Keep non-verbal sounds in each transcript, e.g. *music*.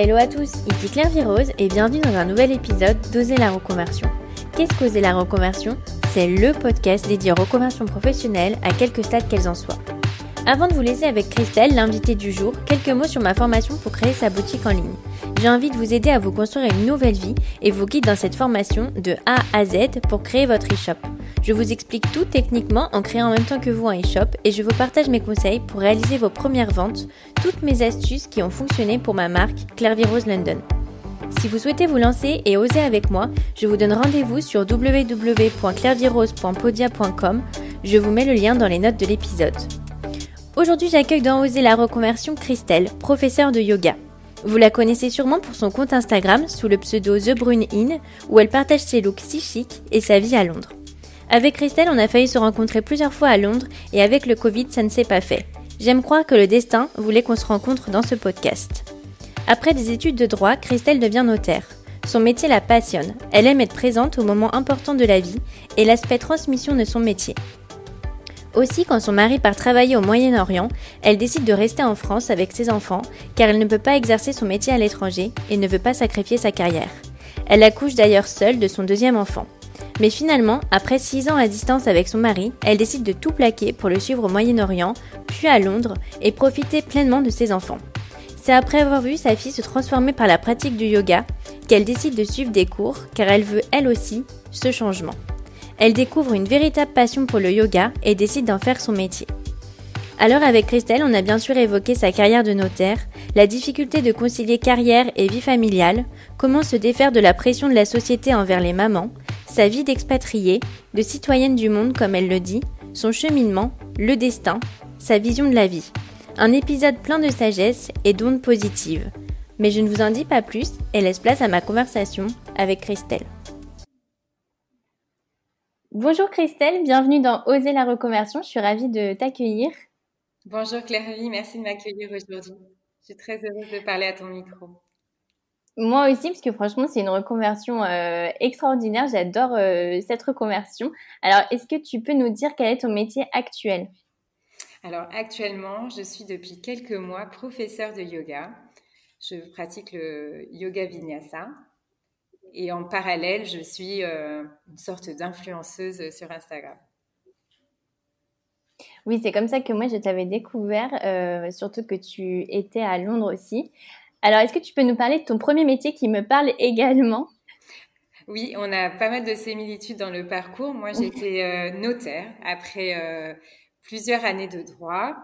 Hello à tous, ici Claire Virose et bienvenue dans un nouvel épisode d'Oser la reconversion. Qu'est-ce qu'Oser la reconversion? C'est le podcast dédié aux reconversions professionnelles à quelques stades qu'elles en soient. Avant de vous laisser avec Christelle, l'invitée du jour, quelques mots sur ma formation pour créer sa boutique en ligne. J'ai envie de vous aider à vous construire une nouvelle vie et vous guide dans cette formation de A à Z pour créer votre e-shop. Je vous explique tout techniquement en créant en même temps que vous un e-shop et je vous partage mes conseils pour réaliser vos premières ventes, toutes mes astuces qui ont fonctionné pour ma marque Claire Rose London. Si vous souhaitez vous lancer et oser avec moi, je vous donne rendez-vous sur www.clairvirose.podia.com. Je vous mets le lien dans les notes de l'épisode. Aujourd'hui, j'accueille dans Oser la reconversion Christelle, professeure de yoga. Vous la connaissez sûrement pour son compte Instagram sous le pseudo The Brune In, où elle partage ses looks si chics et sa vie à Londres. Avec Christelle, on a failli se rencontrer plusieurs fois à Londres et avec le Covid, ça ne s'est pas fait. J'aime croire que le destin voulait qu'on se rencontre dans ce podcast. Après des études de droit, Christelle devient notaire. Son métier la passionne. Elle aime être présente au moments importants de la vie et l'aspect transmission de son métier. Aussi, quand son mari part travailler au Moyen-Orient, elle décide de rester en France avec ses enfants car elle ne peut pas exercer son métier à l'étranger et ne veut pas sacrifier sa carrière. Elle accouche d'ailleurs seule de son deuxième enfant. Mais finalement, après 6 ans à distance avec son mari, elle décide de tout plaquer pour le suivre au Moyen-Orient, puis à Londres, et profiter pleinement de ses enfants. C'est après avoir vu sa fille se transformer par la pratique du yoga qu'elle décide de suivre des cours, car elle veut elle aussi ce changement. Elle découvre une véritable passion pour le yoga et décide d'en faire son métier. Alors avec Christelle, on a bien sûr évoqué sa carrière de notaire, la difficulté de concilier carrière et vie familiale, comment se défaire de la pression de la société envers les mamans, sa vie d'expatriée, de citoyenne du monde comme elle le dit, son cheminement, le destin, sa vision de la vie. Un épisode plein de sagesse et d'ondes positives. Mais je ne vous en dis pas plus et laisse place à ma conversation avec Christelle. Bonjour Christelle, bienvenue dans Oser la reconversion. Je suis ravie de t'accueillir. Bonjour Claire-Vie, merci de m'accueillir aujourd'hui. Je suis très heureuse de parler à ton micro. Moi aussi, parce que franchement, c'est une reconversion euh, extraordinaire. J'adore euh, cette reconversion. Alors, est-ce que tu peux nous dire quel est ton métier actuel? Alors, actuellement, je suis depuis quelques mois professeure de yoga. Je pratique le yoga vinyasa. Et en parallèle, je suis euh, une sorte d'influenceuse sur Instagram. Oui, c'est comme ça que moi je t'avais découvert, surtout que tu étais à Londres aussi. Alors, est-ce que tu peux nous parler de ton premier métier qui me parle également? Oui, on a pas mal de similitudes dans le parcours. Moi, j'étais euh, notaire après euh, plusieurs années de droit.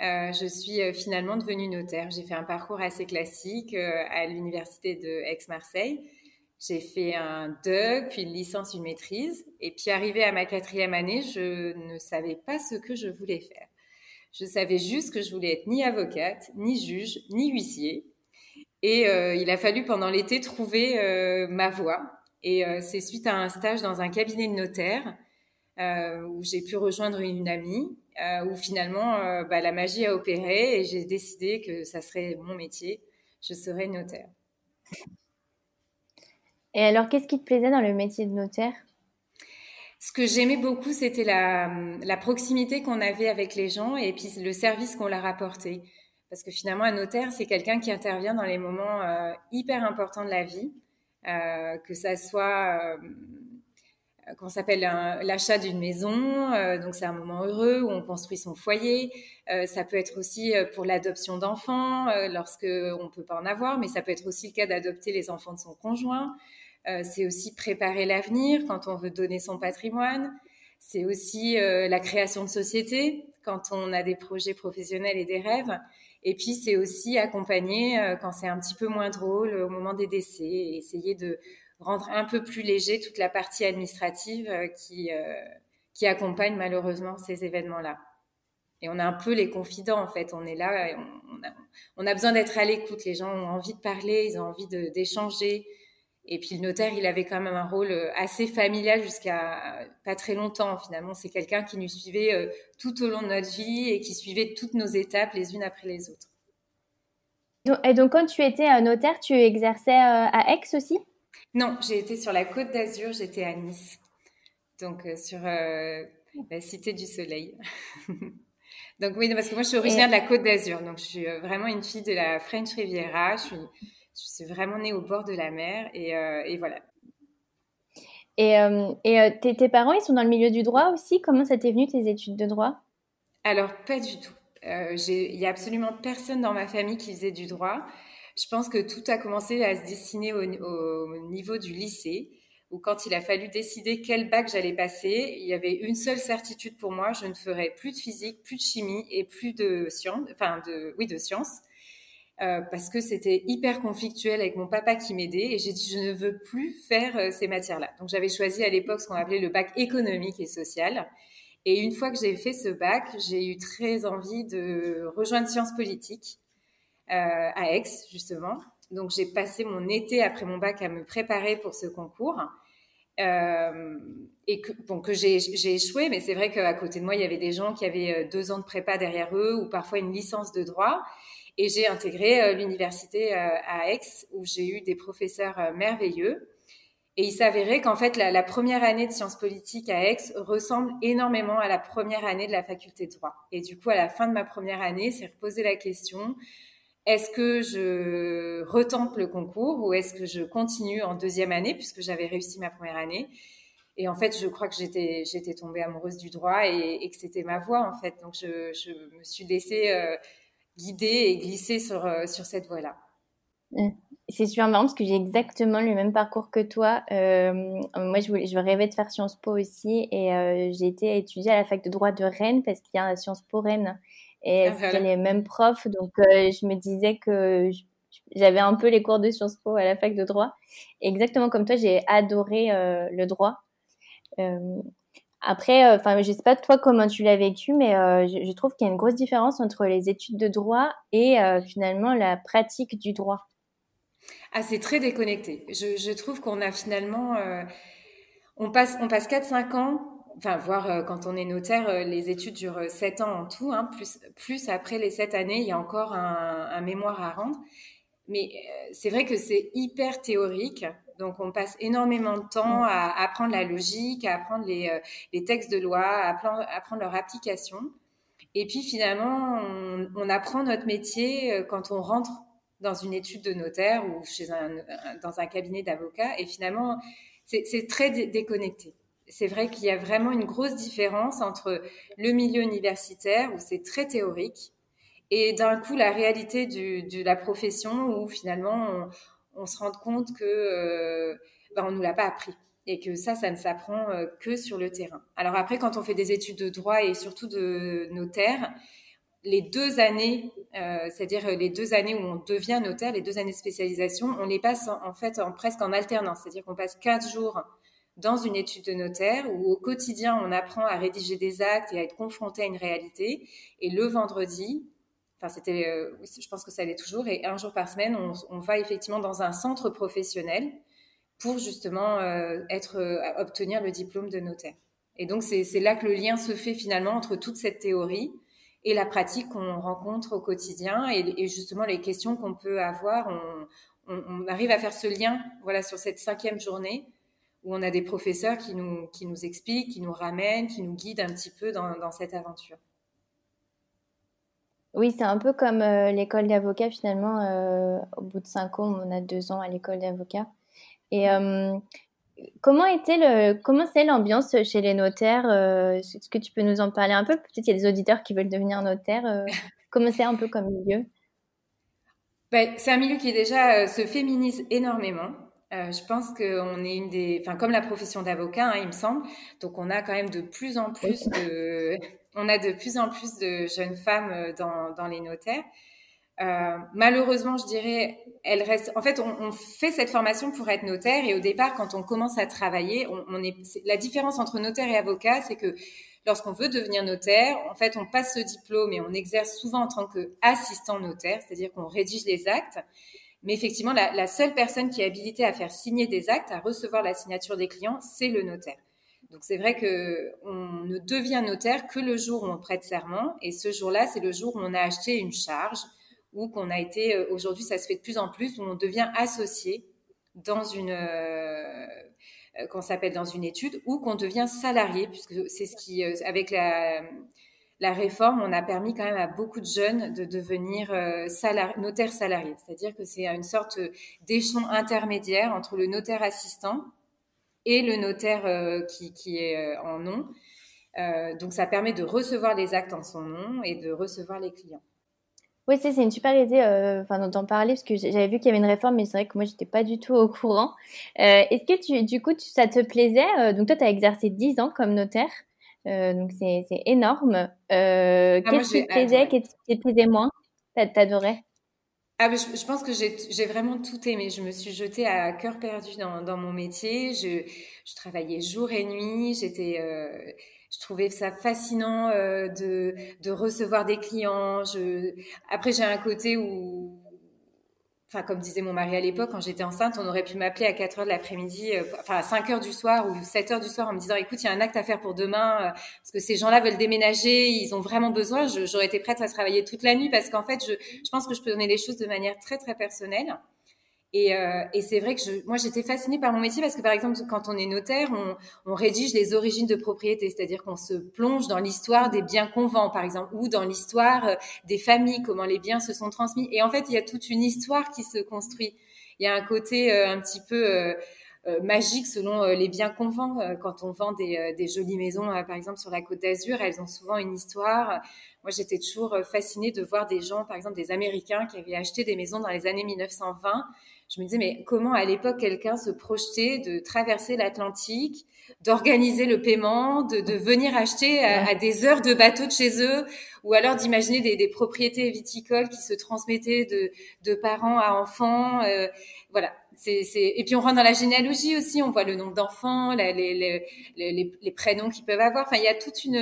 Euh, je suis finalement devenue notaire. J'ai fait un parcours assez classique à l'université de Aix-Marseille. J'ai fait un DUG, puis une licence, une maîtrise. Et puis, arrivé à ma quatrième année, je ne savais pas ce que je voulais faire. Je savais juste que je voulais être ni avocate, ni juge, ni huissier. Et euh, il a fallu pendant l'été trouver euh, ma voie. Et euh, c'est suite à un stage dans un cabinet de notaire où j'ai pu rejoindre une amie, où finalement bah, la magie a opéré et j'ai décidé que ça serait mon métier. Je serais notaire. Et alors, qu'est-ce qui te plaisait dans le métier de notaire? Ce que j'aimais beaucoup, c'était la, proximité qu'on avait avec les gens et puis le service qu'on leur apportait. Parce que finalement, un notaire, c'est quelqu'un qui intervient dans les moments euh, hyper importants de la vie, euh, que ça soit euh, qu'on s'appelle l'achat d'une maison, euh, donc c'est un moment heureux où on construit son foyer. Ça peut être aussi pour l'adoption d'enfants, lorsque on peut pas en avoir, mais ça peut être aussi le cas d'adopter les enfants de son conjoint. C'est aussi préparer l'avenir quand on veut donner son patrimoine. C'est aussi la création de société quand on a des projets professionnels et des rêves. Et puis, c'est aussi accompagner euh, quand c'est un petit peu moins drôle au moment des décès et essayer de rendre un peu plus léger toute la partie administrative euh, qui, euh, qui accompagne malheureusement ces événements-là. Et on a un peu les confidents, en fait. On est là, et on, a, on a besoin d'être à l'écoute. Les gens ont envie de parler, ils ont envie d'échanger. Et puis le notaire, il avait quand même un rôle euh, assez familial jusqu'à euh, pas très longtemps finalement. C'est quelqu'un qui nous suivait euh, tout au long de notre vie et qui suivait toutes nos étapes les unes après les autres. Et donc quand tu étais notaire, tu exerçais à Aix aussi? Non, j'ai été sur la côte d'Azur, j'étais à Nice. Donc sur la Cité du Soleil. *laughs* donc oui, parce que moi je suis originaire de la côte d'Azur. Donc je suis vraiment une fille de la French Riviera. Je suis Je suis vraiment née au bord de la mer et, et voilà. Et, et tes, tes, parents, ils sont dans le milieu du droit aussi? Comment ça t'est venu tes études de droit? Alors, pas du tout. Il n'y a absolument personne dans ma famille qui faisait du droit. Je pense que tout a commencé à se dessiner au, au niveau du lycée où quand il a fallu décider quel bac j'allais passer, il y avait une seule certitude pour moi, je ne ferais plus de physique, plus de chimie et plus de sciences, enfin de, oui, de sciences, euh, parce que c'était hyper conflictuel avec mon papa qui m'aidait et j'ai dit je ne veux plus faire euh, ces matières-là. Donc j'avais choisi à l'époque ce qu'on appelait le bac économique et social. Et une fois que j'ai fait ce bac, j'ai eu très envie de rejoindre sciences politiques euh, à Aix, justement. Donc j'ai passé mon été après mon bac à me préparer pour ce concours. Et que, que j'ai échoué, mais c'est vrai qu'à côté de moi, il y avait des gens qui avaient deux ans de prépa derrière eux ou parfois une licence de droit. Et j'ai intégré euh, l'université à Aix où j'ai eu des professeurs merveilleux. Et il s'avérait qu'en fait, la, première année de sciences politiques à Aix ressemble énormément à la première année de la faculté de droit. Et du coup, à la fin de ma première année, c'est reposer la question est-ce que je retente le concours ou est-ce que je continue en deuxième année puisque j'avais réussi ma première année? Et en fait, je crois que j'étais, tombée amoureuse du droit et, que c'était ma voie, en fait. Donc, je, me suis laissée euh, guider et glisser sur, euh, sur cette voie-là. Mmh. C'est super marrant parce que j'ai exactement le même parcours que toi. Euh, moi, je, voulais, je rêvais de faire Sciences Po aussi et j'ai été étudier à la fac de droit de Rennes parce qu'il y a Sciences Po Rennes et ah, c'était les mêmes profs. Donc, euh, je me disais que j'avais un peu les cours de Sciences Po à la fac de droit. exactement comme toi, j'ai adoré euh, le droit. Euh, après, enfin, je sais pas toi comment tu l'as vécu, mais je, trouve qu'il y a une grosse différence entre les études de droit et finalement la pratique du droit. Ah, c'est très déconnecté. Je, trouve qu'on a finalement, on passe, on passe 4-5 ans enfin, voir euh, quand on est notaire, euh, les études durent 7 ans en tout, hein, plus, plus après les 7 années, il y a encore un, mémoire à rendre. Mais euh, c'est vrai que c'est hyper théorique. Donc, on passe énormément de temps à apprendre la logique, à apprendre les, les textes de loi, à apprendre, leur application. Et puis, finalement, on, on, apprend notre métier quand on rentre dans une étude de notaire ou chez un, dans un cabinet d'avocat. Et finalement, c'est très déconnecté c'est vrai qu'il y a vraiment une grosse différence entre le milieu universitaire où c'est très théorique et d'un coup la réalité de la profession où finalement on, se rend compte que euh, ben, on nous l'a pas appris et que ça, ça ne s'apprend euh, que sur le terrain. Alors après, quand on fait des études de droit et surtout de notaire, les deux années, euh, c'est-à-dire les deux années où on devient notaire, les deux années de spécialisation, on les passe en, fait presque en alternance, c'est-à-dire qu'on passe quatre jours dans une étude de notaire où au quotidien on apprend à rédiger des actes et à être confronté à une réalité. Et le vendredi, c'était, euh, je pense que ça l'est toujours, et un jour par semaine on, va effectivement dans un centre professionnel pour justement euh, être, euh, obtenir le diplôme de notaire. Et donc c'est là que le lien se fait finalement entre toute cette théorie et la pratique qu'on rencontre au quotidien et, justement les questions qu'on peut avoir. On, arrive à faire ce lien voilà sur cette cinquième journée où on a des professeurs qui nous, qui nous expliquent, qui nous ramènent, qui nous guident un petit peu dans cette aventure. Oui, c'est un peu comme euh, l'école d'avocat finalement. Euh, au bout de cinq ans, on a deux ans à l'école d'avocat. Et euh, comment était le, comment c'est l'ambiance chez les notaires Est-ce que tu peux nous en parler un peu? Peut-être qu'il y a des auditeurs qui veulent devenir notaires. *laughs* comment c'est un peu comme milieu? Ben, C'est un milieu qui déjà se féminise énormément. Euh, je pense qu'on est une des, enfin comme la profession d'avocat, hein, il me semble. Donc on a quand même de plus en plus de, on a de plus en plus de jeunes femmes euh, dans, les notaires. Euh, malheureusement, je dirais, elle reste. En fait, on, fait cette formation pour être notaire et au départ, quand on commence à travailler. La différence entre notaire et avocat, c'est que lorsqu'on veut devenir notaire, en fait, on passe ce diplôme et on exerce souvent en tant qu'assistant notaire, c'est-à-dire qu'on rédige les actes. Mais effectivement, la, seule personne qui est habilitée à faire signer des actes, à recevoir la signature des clients, c'est le notaire. Donc c'est vrai que on ne devient notaire que le jour où on prête serment, et ce jour-là, c'est le jour où on a acheté une charge ou qu'on a été. Euh, aujourd'hui, ça se fait de plus en plus où on devient associé dans une euh, euh, qu'on s'appelle dans une étude ou qu'on devient salarié, puisque c'est ce qui avec la réforme, on a permis quand même à beaucoup de jeunes de devenir notaires salariés. C'est-à-dire que c'est une sorte d'échelon intermédiaire entre le notaire assistant et le notaire euh, qui, qui, est euh, en nom. donc ça permet de recevoir les actes en son nom et de recevoir les clients. Oui, c'est une super idée enfin, d'en parler parce que j'avais vu qu'il y avait une réforme, mais c'est vrai que moi, j'étais pas du tout au courant. Est-ce que tu, du coup, ça te plaisait Donc, toi, tu as exercé 10 ans comme notaire. Euh, donc c'est énorme. Euh, ah, qu'est-ce qui te plaisait, qu'est-ce qui te plaisait moins? T'adorais? Ah, je, je, pense que j'ai vraiment tout aimé. Je me suis jetée à cœur perdu dans, dans mon métier. Je, je, travaillais jour et nuit. J'étais, euh, je trouvais ça fascinant euh, de, de recevoir des clients. Je, après, j'ai un côté où enfin comme disait mon mari à l'époque, quand j'étais enceinte, on aurait pu m'appeler à 4 heures de l'après-midi, euh, enfin à 5 heures du soir ou 7 heures du soir en me disant, écoute, il y a un acte à faire pour demain, euh, parce que ces gens-là veulent déménager, ils ont vraiment besoin. J'aurais été prête à travailler toute la nuit parce qu'en fait, je, je pense que je peux donner les choses de manière très très personnelle. Et, euh, et c'est vrai que moi, j'étais fascinée par mon métier parce que, par exemple, quand on est notaire, on, rédige les origines de propriété, c'est-à-dire qu'on se plonge dans l'histoire des biens qu'on vend, par exemple, ou dans l'histoire euh, des familles, comment les biens se sont transmis. Et en fait, il y a toute une histoire qui se construit. Il y a un côté euh, un petit peu magique selon les biens qu'on vend. Quand on vend des jolies maisons, par exemple, sur la côte d'Azur, elles ont souvent une histoire. Moi, j'étais toujours fascinée de voir des gens, par exemple, des Américains qui avaient acheté des maisons dans les années 1920 je me disais, mais comment à l'époque quelqu'un se projetait de traverser l'Atlantique, d'organiser le paiement, de, de venir acheter à, des heures de bateau de chez eux, ou alors d'imaginer des, des, propriétés viticoles qui se transmettaient de, de parents à enfants. Euh, voilà. C'est, c'est... Et puis on rentre dans la généalogie aussi, on voit le nombre d'enfants, les, les, les, les, prénoms qu'ils peuvent avoir. Enfin, il y a toute une,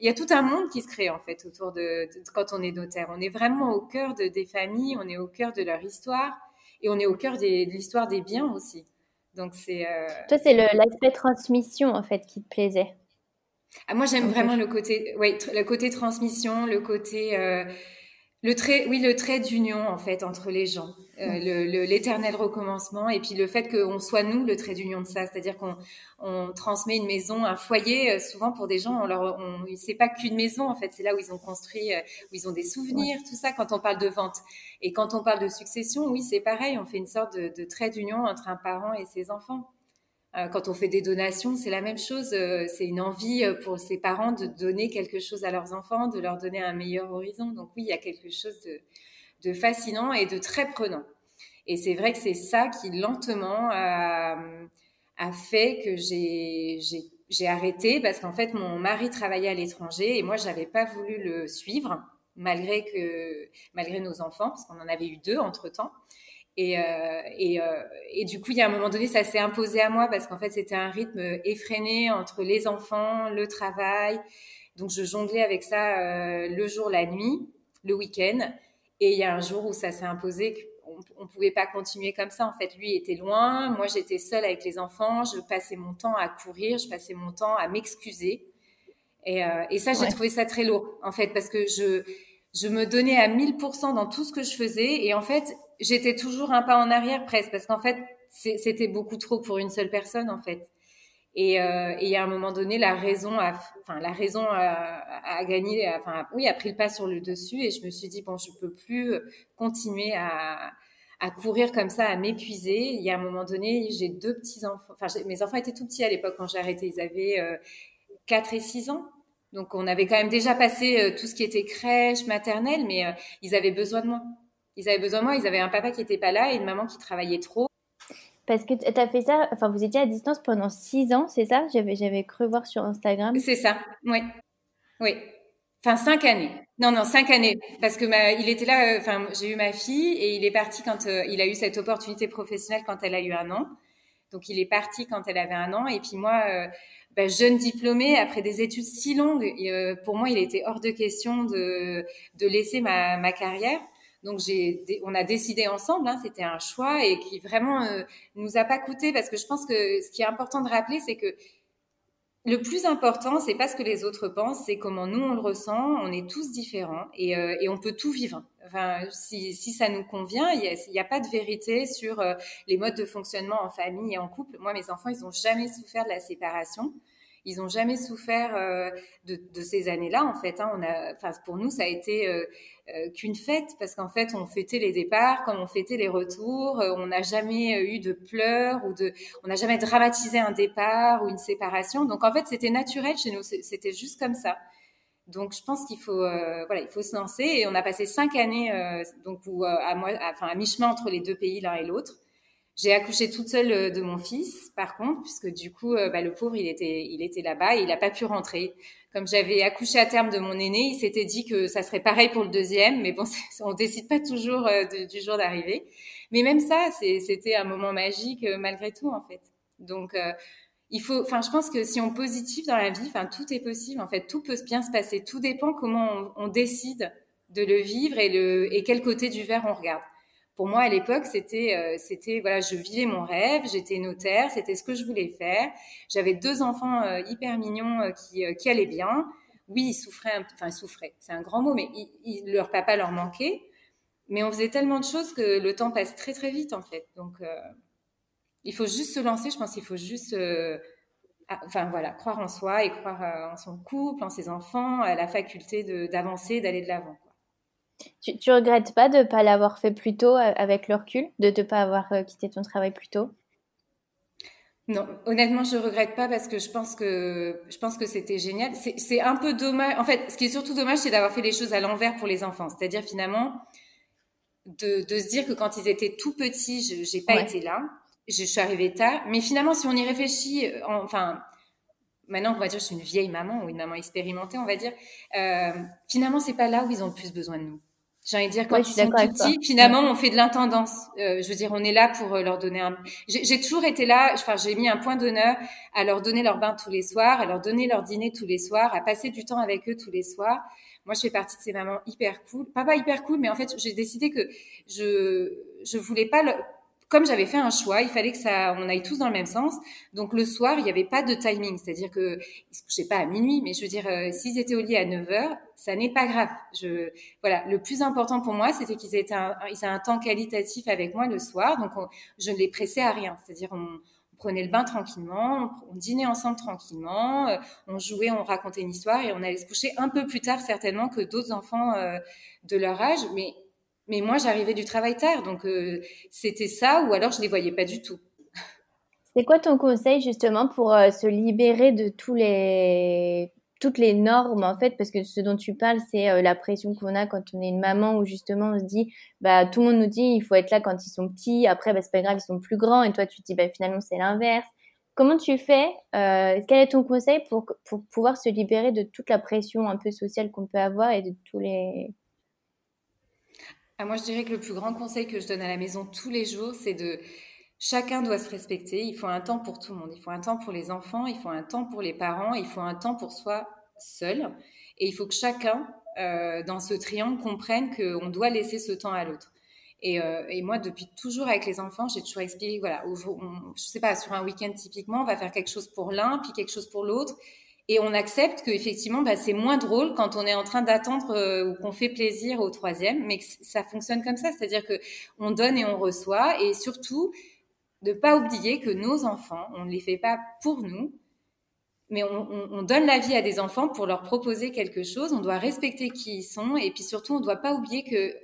il y a tout un monde qui se crée en fait autour de, de quand on est notaire. On est vraiment au cœur de, des familles, on est au cœur de leur histoire et on est au cœur de l'histoire des biens aussi. Donc c'est. Euh, Toi, c'est l'aspect transmission en fait qui te plaisait. Ah, moi, j'aime vraiment le côté, oui, le côté transmission, le côté euh, le trait, oui, le trait d'union en fait entre les gens, euh, le l'éternel recommencement et puis le fait qu'on soit nous le trait d'union de ça, c'est-à-dire qu'on on transmet une maison, un foyer. Euh, souvent pour des gens, on leur, on, c'est pas qu'une maison en fait, c'est là où ils ont construit, euh, où ils ont des souvenirs, tout ça. Quand on parle de vente et quand on parle de succession, oui, c'est pareil, on fait une sorte de, de trait d'union entre un parent et ses enfants. Euh, quand on fait des donations, c'est la même chose. Euh, c'est une envie euh, pour ses parents de donner quelque chose à leurs enfants, de leur donner un meilleur horizon. Donc oui, il y a quelque chose de, fascinant et de très prenant. Et c'est vrai que c'est ça qui lentement a, fait que j'ai arrêté parce qu'en fait mon mari travaillait à l'étranger et moi j'avais pas voulu le suivre malgré que malgré nos enfants parce qu'on en avait eu deux entre temps. Et, euh, et, euh, et, du coup, il y a un moment donné, ça s'est imposé à moi parce qu'en fait, c'était un rythme effréné entre les enfants, le travail. Donc, je jonglais avec ça euh, le jour, la nuit, le week-end. Et il y a un jour où ça s'est imposé qu'on ne pouvait pas continuer comme ça. En fait, lui était loin, moi j'étais seule avec les enfants, je passais mon temps à courir, je passais mon temps à m'excuser. Et, euh, et, ça, j'ai trouvé ça très lourd, en fait, parce que je, je me donnais à 1000% dans tout ce que je faisais. Et en fait, j'étais toujours un pas en arrière presque parce qu'en fait, c'était beaucoup trop pour une seule personne en fait. Et, euh, et à un moment donné, la raison a, enfin, la raison a, gagné, enfin, oui, a pris le pas sur le dessus. Et je me suis dit bon, je peux plus continuer à, à courir comme ça, à m'épuiser. Il y a un moment donné, j'ai deux petits enfants. Enfin, mes enfants étaient tout petits à l'époque quand j'ai arrêté. Ils avaient euh, 4 et 6 ans. Donc, on avait quand même déjà passé euh, tout ce qui était crèche, maternelle, mais euh, ils avaient besoin de moi. Ils avaient besoin de moi. Ils avaient un papa qui n'était pas là et une maman qui travaillait trop. Parce que tu as fait ça, enfin, vous étiez à distance pendant six ans, c'est ça? J'avais, j'avais cru voir sur Instagram. C'est ça, oui. Oui. Enfin, cinq années. Non, non, cinq années. Parce que ma, il était là, euh, enfin, j'ai eu ma fille et il est parti quand il a eu cette opportunité professionnelle quand elle a eu un an. Donc, il est parti quand elle avait un an. Et puis, moi, bah, jeune diplômée, après des études si longues, euh, pour moi, il était hors de question de, de laisser ma, ma carrière. Donc, j'ai, on a décidé ensemble, hein, c'était un choix et qui vraiment euh, nous a pas coûté parce que je pense que ce qui est important de rappeler, c'est que le plus important, c'est pas ce que les autres pensent, c'est comment nous on le ressent. On est tous différents et, euh, on peut tout vivre. Enfin, si, ça nous convient, il n'y a, pas de vérité sur euh, les modes de fonctionnement en famille et en couple. Moi, mes enfants, ils ont jamais souffert de la séparation. Ils n'ont jamais souffert euh, de, ces années-là, en fait. Hein. Pour nous, ça a été euh, euh, qu'une fête, parce qu'en fait, on fêtait les départs comme on fêtait les retours. on n'a jamais eu de pleurs ou de, on n'a jamais dramatisé un départ ou une séparation. Donc, en fait, c'était naturel chez nous. C'était juste comme ça. Donc, je pense qu'il faut, voilà, il faut se lancer. Et on a passé cinq années, donc, à, à mi-chemin entre les deux pays, l'un et l'autre. J'ai accouché toute seule euh, de mon fils, par contre, puisque du coup, euh, bah, le pauvre, il était, il était là-bas et il n'a pas pu rentrer. Comme j'avais accouché à terme de mon aîné, il s'était dit que ça serait pareil pour le deuxième, mais bon, *laughs* on décide pas toujours euh, du jour d'arrivée. Mais même ça, c'était un moment magique malgré tout, en fait. Donc, il faut, enfin, je pense que si on positive dans la vie, enfin, tout est possible. En fait, tout peut bien se passer. Tout dépend comment on, on décide de le vivre et le et quel côté du verre on regarde pour moi à l'époque c'était euh, c'était voilà je vivais mon rêve j'étais notaire c'était ce que je voulais faire. J'avais deux enfants euh, hyper mignons euh, qui qui allaient bien. Oui ils souffraient enfin ils souffraient c'est un grand mot mais leur papa leur manquait. Mais on faisait tellement de choses que le temps passe très très vite en fait. Donc il faut juste se lancer je pense qu'il faut juste enfin voilà croire en soi et croire en son couple en ses enfants à la faculté d'avancer d'aller de l'avant tu, tu regrettes pas de ne pas l'avoir fait plus tôt euh, avec le recul, de ne pas avoir euh, quitté ton travail plus tôt? Non, honnêtement, je regrette pas parce que je pense que je pense que c'était génial. C'est un peu dommage. En fait, ce qui est surtout dommage, c'est d'avoir fait les choses à l'envers pour les enfants. C'est-à-dire finalement de, de, se dire que quand ils étaient tout petits, je j'ai pas été là. Je suis arrivée tard. Mais finalement, si on y réfléchit, euh, enfin, maintenant on va dire je suis une vieille maman ou une maman expérimentée, on va dire. Euh, finalement, c'est pas là où ils ont le plus besoin de nous. J'ai envie de dire, quand ils sont petits, finalement, on fait de l'intendance. Euh, je veux dire, on est là pour euh, leur donner un... J'ai toujours été là, enfin, j'ai mis un point d'honneur à leur donner leur bain tous les soirs, à leur donner leur dîner tous les soirs, à passer du temps avec eux tous les soirs. Moi, je fais partie de ces mamans hyper cool. Pas hyper cool, mais en fait, j'ai décidé que je je voulais pas le, comme j'avais fait un choix, il fallait que ça, on aille tous dans le même sens. Donc le soir, il n'y avait pas de timing, c'est-à-dire que ils se couchaient pas à minuit, mais je veux dire, euh, s'ils étaient au lit à 9 heures, ça n'est pas grave. Je, voilà, le plus important pour moi, c'était qu'ils aient un, ils un temps qualitatif avec moi le soir. Donc je ne les pressais à rien, c'est-à-dire on, prenait le bain tranquillement, on, dînait ensemble tranquillement, euh, on jouait, on racontait une histoire et on allait se coucher un peu plus tard certainement que d'autres enfants euh, de leur âge, mais mais moi, j'arrivais du travail tard, donc euh, c'était ça, ou alors je ne les voyais pas du tout. C'est quoi ton conseil justement pour euh, se libérer de tous les toutes les normes en fait? Parce que ce dont tu parles c'est euh, la pression qu'on a quand on est une maman où justement on se dit bah tout le monde nous dit il faut être là quand ils sont petits. Après bah c'est pas grave ils sont plus grands. Et toi tu te dis bah finalement c'est l'inverse. Comment tu fais quel est ton conseil pour pour pouvoir se libérer de toute la pression un peu sociale qu'on peut avoir et de tous les moi, je dirais que le plus grand conseil que je donne à la maison tous les jours, c'est de chacun doit se respecter. Il faut un temps pour tout le monde. Il faut un temps pour les enfants, il faut un temps pour les parents, il faut un temps pour soi seul. Et il faut que chacun, euh, dans ce triangle, comprenne qu'on doit laisser ce temps à l'autre. Et, euh, moi, depuis toujours avec les enfants, j'ai toujours expliqué, voilà, je sais pas, sur un week-end typiquement, on va faire quelque chose pour l'un, puis quelque chose pour l'autre et on accepte qu'effectivement, bah, c'est moins drôle quand on est en train d'attendre euh, ou qu'on fait plaisir au troisième, mais que ça fonctionne comme ça, c'est-à-dire que on donne et on reçoit, et surtout de pas oublier que nos enfants, on ne les fait pas pour nous, mais on, on, donne la vie à des enfants pour leur proposer quelque chose. On doit respecter qui ils sont, et puis surtout, on ne doit pas oublier que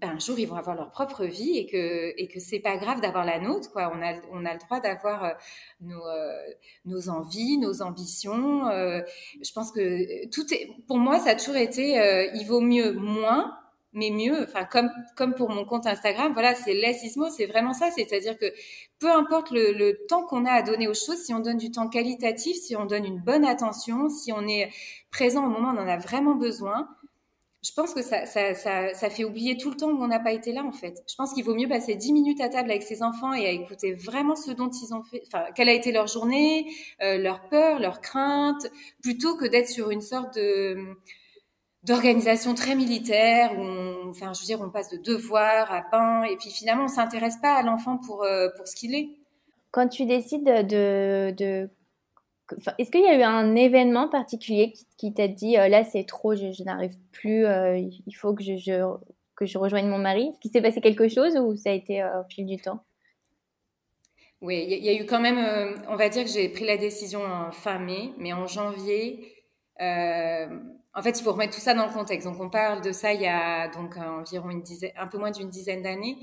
ben, un jour ils vont avoir leur propre vie et que et que c'est pas grave d'avoir la nôtre quoi. On a on a le droit d'avoir euh, nos euh, nos envies nos ambitions euh, je pense que tout est pour moi ça a toujours été il vaut mieux moins mais mieux. Enfin comme comme pour mon compte Instagram voilà c'est laissismo c'est vraiment ça. C'est-à-dire que peu importe le, le temps qu'on a à donner aux choses si on donne du temps qualitatif si on donne une bonne attention si on est présent au moment où on en a vraiment besoin je pense que ça, fait oublier tout le temps où on n'a pas été là, en fait. Je pense qu'il vaut mieux passer 10 minutes à table avec ses enfants et à écouter vraiment ce dont ils ont fait, enfin, quelle a été leur journée, euh, leur peur, leurs craintes, plutôt que d'être sur une sorte d'organisation très militaire où on, enfin, je veux dire, on passe de devoir à pain et puis finalement, on s'intéresse pas à l'enfant pour, euh, pour ce qu'il est. Quand tu décides de, de est-ce qu'il y a eu un événement particulier qui, t'a dit euh, là c'est trop, je, n'arrive plus, euh, il faut que je, que je rejoigne mon mari? Est-ce qu'il s'est passé quelque chose ou ça a été euh, au fil du temps? Oui, il y, a eu quand même, on va dire que j'ai pris la décision en fin mai, mais en janvier, en fait, il faut remettre tout ça dans le contexte. Donc, on parle de ça il y a donc environ une dizaine, un peu moins d'une dizaine d'années.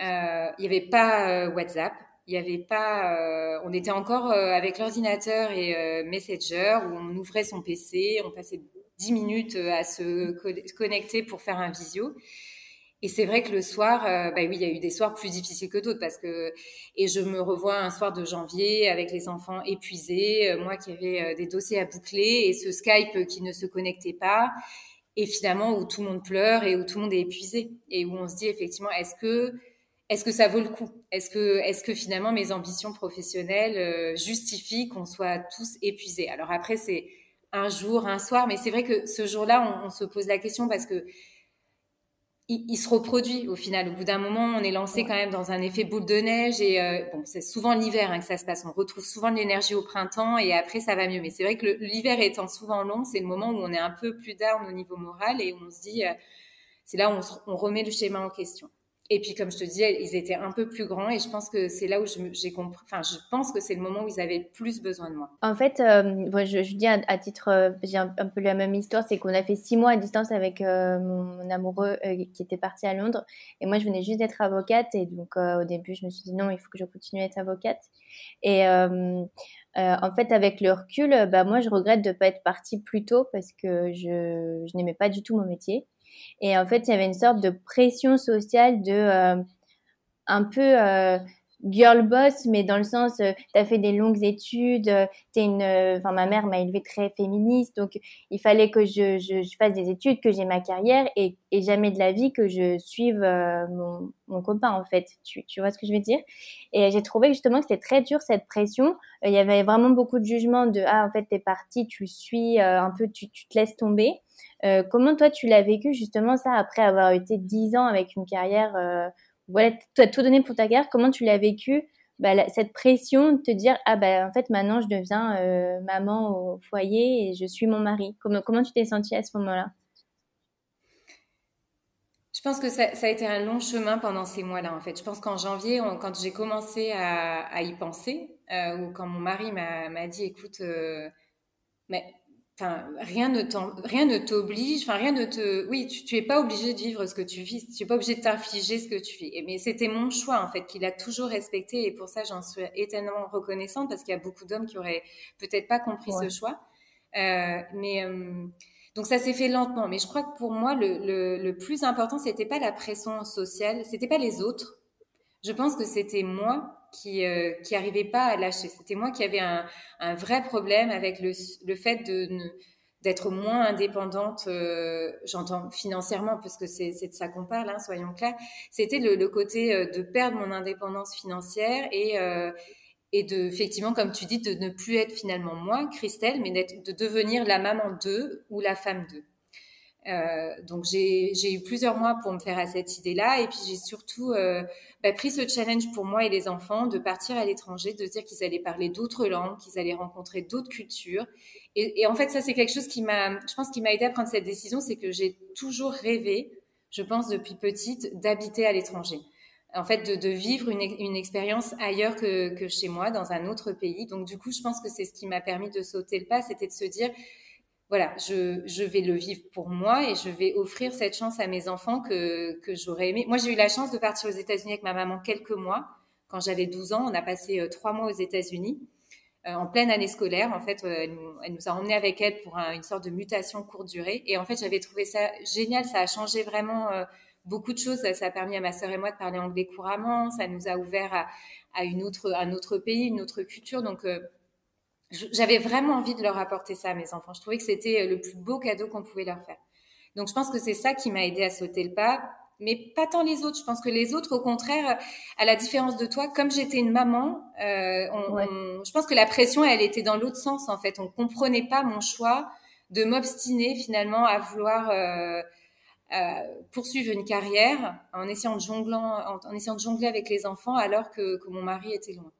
Il n'y avait pas WhatsApp, il n'y avait pas, on était encore avec l'ordinateur et Messenger où on ouvrait son PC, on passait 10 minutes à se connecter pour faire un visio. Et c'est vrai que le soir, euh, bah oui, il y a eu des soirs plus difficiles que d'autres parce que et je me revois un soir de janvier avec les enfants épuisés, euh, moi qui avais euh, des dossiers à boucler et ce Skype qui ne se connectait pas et finalement où tout le monde pleure et où tout le monde est épuisé et où on se dit effectivement est-ce que est-ce que ça vaut le coup? Est-ce que finalement mes ambitions professionnelles justifient qu'on soit tous épuisés? Alors après c'est un jour, un soir, mais c'est vrai que ce jour-là on, on se pose la question parce que il, se reproduit au final. Au bout d'un moment, on est lancé quand même dans un effet boule de neige et euh, bon, c'est souvent l'hiver hein, que ça se passe. On retrouve souvent de l'énergie au printemps et après ça va mieux. Mais c'est vrai que l'hiver étant souvent long, c'est le moment où on est un peu plus down au niveau moral et on se dit, euh, c'est là où on, on remet le schéma en question. Et puis, comme je te disais, ils étaient un peu plus grands et je pense que c'est là où j'ai compris, enfin, je pense que c'est le moment où ils avaient le plus besoin de moi. En fait, euh, je, je, dis à, titre, euh, j'ai un, peu la même histoire, c'est qu'on a fait six mois à distance avec euh, mon, amoureux qui était parti à Londres et moi, je venais juste d'être avocate et donc au début, je me suis dit non, il faut que je continue à être avocate. Et en fait, avec le recul, bah, moi, je regrette de ne pas être partie plus tôt parce que je n'aimais pas du tout mon métier. Et en fait, il y avait une sorte de pression sociale de euh, un peu euh, girl boss, mais dans le sens, euh, tu as fait des longues études, euh, es une, enfin ma mère m'a élevée très féministe, donc il fallait que je, fasse des études, que j'ai ma carrière et, jamais de la vie que je suive mon, copain en fait. Tu, vois ce que je veux dire? Et j'ai trouvé justement que c'était très dur cette pression. Il y avait vraiment beaucoup de jugement de ah en fait t'es partie, tu suis un peu, tu te laisses tomber. Euh, comment toi tu l'as vécu justement ça après avoir été dix ans avec une carrière, euh, voilà, tu as tout donné pour ta carrière, comment tu l'as vécu bah, cette pression de te dire ah bah en fait maintenant je deviens euh, maman au foyer et je suis mon mari. Comment, comment tu t'es sentie à ce moment-là? Je pense que ça, a été un long chemin pendant ces mois-là, en fait. Je pense qu'en janvier, quand j'ai commencé à, y penser, ou quand mon mari m'a dit, écoute, mais Enfin, rien ne rien ne t'oblige, enfin rien ne te, oui, tu, tu es pas obligé de vivre ce que tu vis, tu es pas obligé de t'infliger ce que tu vis. mais c'était mon choix en fait qu'il a toujours respecté et pour ça j'en suis éternellement reconnaissante parce qu'il y a beaucoup d'hommes qui auraient peut-être pas compris ce choix. Euh, mais euh, donc ça s'est fait lentement. Mais je crois que pour moi le, le, le plus important c'était pas la pression sociale, c'était pas les autres. Je pense que c'était moi qui euh, qui arrivait pas à lâcher. C'était moi qui avais un, un vrai problème avec le, le fait de d'être moins indépendante, euh, j'entends financièrement, parce que c'est de ça qu'on parle, hein, soyons clairs. C'était le, le, côté euh, de perdre mon indépendance financière et euh, et de effectivement, comme tu dis, de ne plus être finalement moi, Christelle, mais de devenir la maman d'eux ou la femme d'eux. Euh, donc j'ai eu plusieurs mois pour me faire à cette idée-là et puis j'ai surtout euh, bah, pris ce challenge pour moi et les enfants de partir à l'étranger, de dire qu'ils allaient parler d'autres langues, qu'ils allaient rencontrer d'autres cultures. Et, en fait ça c'est quelque chose qui m'a, je pense, qui m'a aidé à prendre cette décision, c'est que j'ai toujours rêvé, je pense depuis petite, d'habiter à l'étranger. En fait, de, vivre une, expérience ailleurs que chez moi, dans un autre pays. Donc du coup, je pense que c'est ce qui m'a permis de sauter le pas, c'était de se dire voilà, je, vais le vivre pour moi et je vais offrir cette chance à mes enfants que, que j'aurais aimé. Moi, j'ai eu la chance de partir aux États-Unis avec ma maman quelques mois. Quand j'avais 12 ans, on a passé euh, trois mois aux États-Unis. Euh, en pleine année scolaire, en fait, euh, elle, nous, a emmenés avec elle pour une sorte de mutation courte durée. Et en fait, j'avais trouvé ça génial. Ça a changé vraiment beaucoup de choses. Ça, a permis à ma sœur et moi de parler anglais couramment. Ça nous a ouvert à, à une autre, un autre pays, une autre culture. Donc, j'avais vraiment envie de leur apporter ça à mes enfants. Je trouvais que c'était euh, le plus beau cadeau qu'on pouvait leur faire. Donc je pense que c'est ça qui m'a aidé à sauter le pas, mais pas tant les autres. Je pense que les autres, au contraire, à la différence de toi, comme j'étais une maman, euh, on, je pense que la pression, elle était dans l'autre sens en fait. On comprenait pas mon choix de m'obstiner finalement à vouloir euh, euh, poursuivre une carrière en essayant de jongler, en, en, essayant de jongler avec les enfants alors que, que mon mari était loin.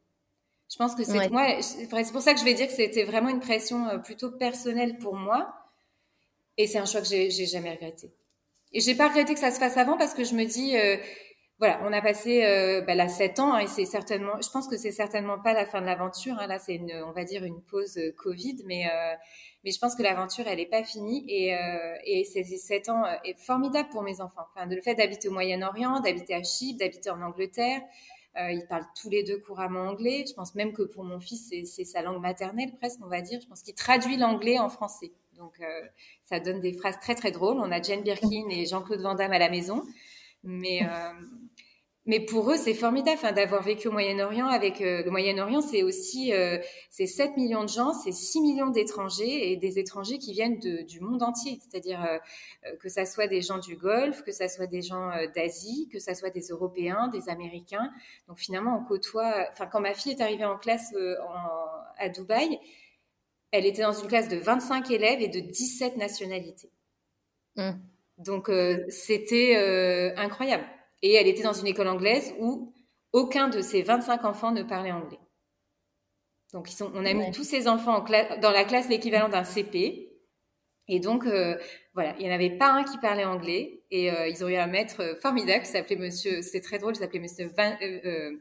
Je pense que c'est moi. C'est pour ça que je vais dire que c'était vraiment une pression euh, plutôt personnelle pour moi. Et c'est un choix que j'ai jamais regretté. Et j'ai pas regretté que ça se fasse avant parce que je me dis, euh, voilà, on a passé euh, bah, là sept ans hein, et c'est certainement, je pense que c'est certainement pas la fin de l'aventure. Hein, là, c'est une, on va dire une pause euh, Covid, mais mais je pense que l'aventure elle est pas finie et et ces sept ans est formidable pour mes enfants. Enfin, le fait d'habiter au Moyen-Orient, d'habiter à Chypre, d'habiter en Angleterre. Ils parlent tous les deux couramment anglais. Je pense même que pour mon fils, c'est sa langue maternelle presque, on va dire. Je pense qu'il traduit l'anglais en français. Donc, ça donne des phrases très, très drôles. On a Jane Birkin et Jean-Claude Van Damme à la maison. Mais, euh, mais pour eux, c'est formidable hein, d'avoir vécu au Moyen-Orient. Avec euh, le Moyen-Orient, c'est aussi euh, c'est 7 millions de gens, c'est 6 millions d'étrangers et des étrangers qui viennent de, du monde entier. C'est-à-dire euh, que ça soit des gens du Golfe, que ça soit des gens d'Asie, que ça soit des Européens, des Américains. Donc finalement, on côtoie. Enfin, quand ma fille est arrivée en classe en, à Dubaï, elle était dans une classe de 25 élèves et de 17 nationalités. Mmh. Donc c'était incroyable. Et elle était dans une école anglaise où aucun de ses 25 enfants ne parlait anglais. Donc, ils sont, on a mis tous ces enfants en dans la classe l'équivalent d'un CP. Et donc, euh, voilà, il n'y en avait pas un qui parlait anglais. Et euh, ils ont eu un maître formidable qui s'appelait Monsieur, c'était très drôle, il s'appelait Monsieur Van, euh,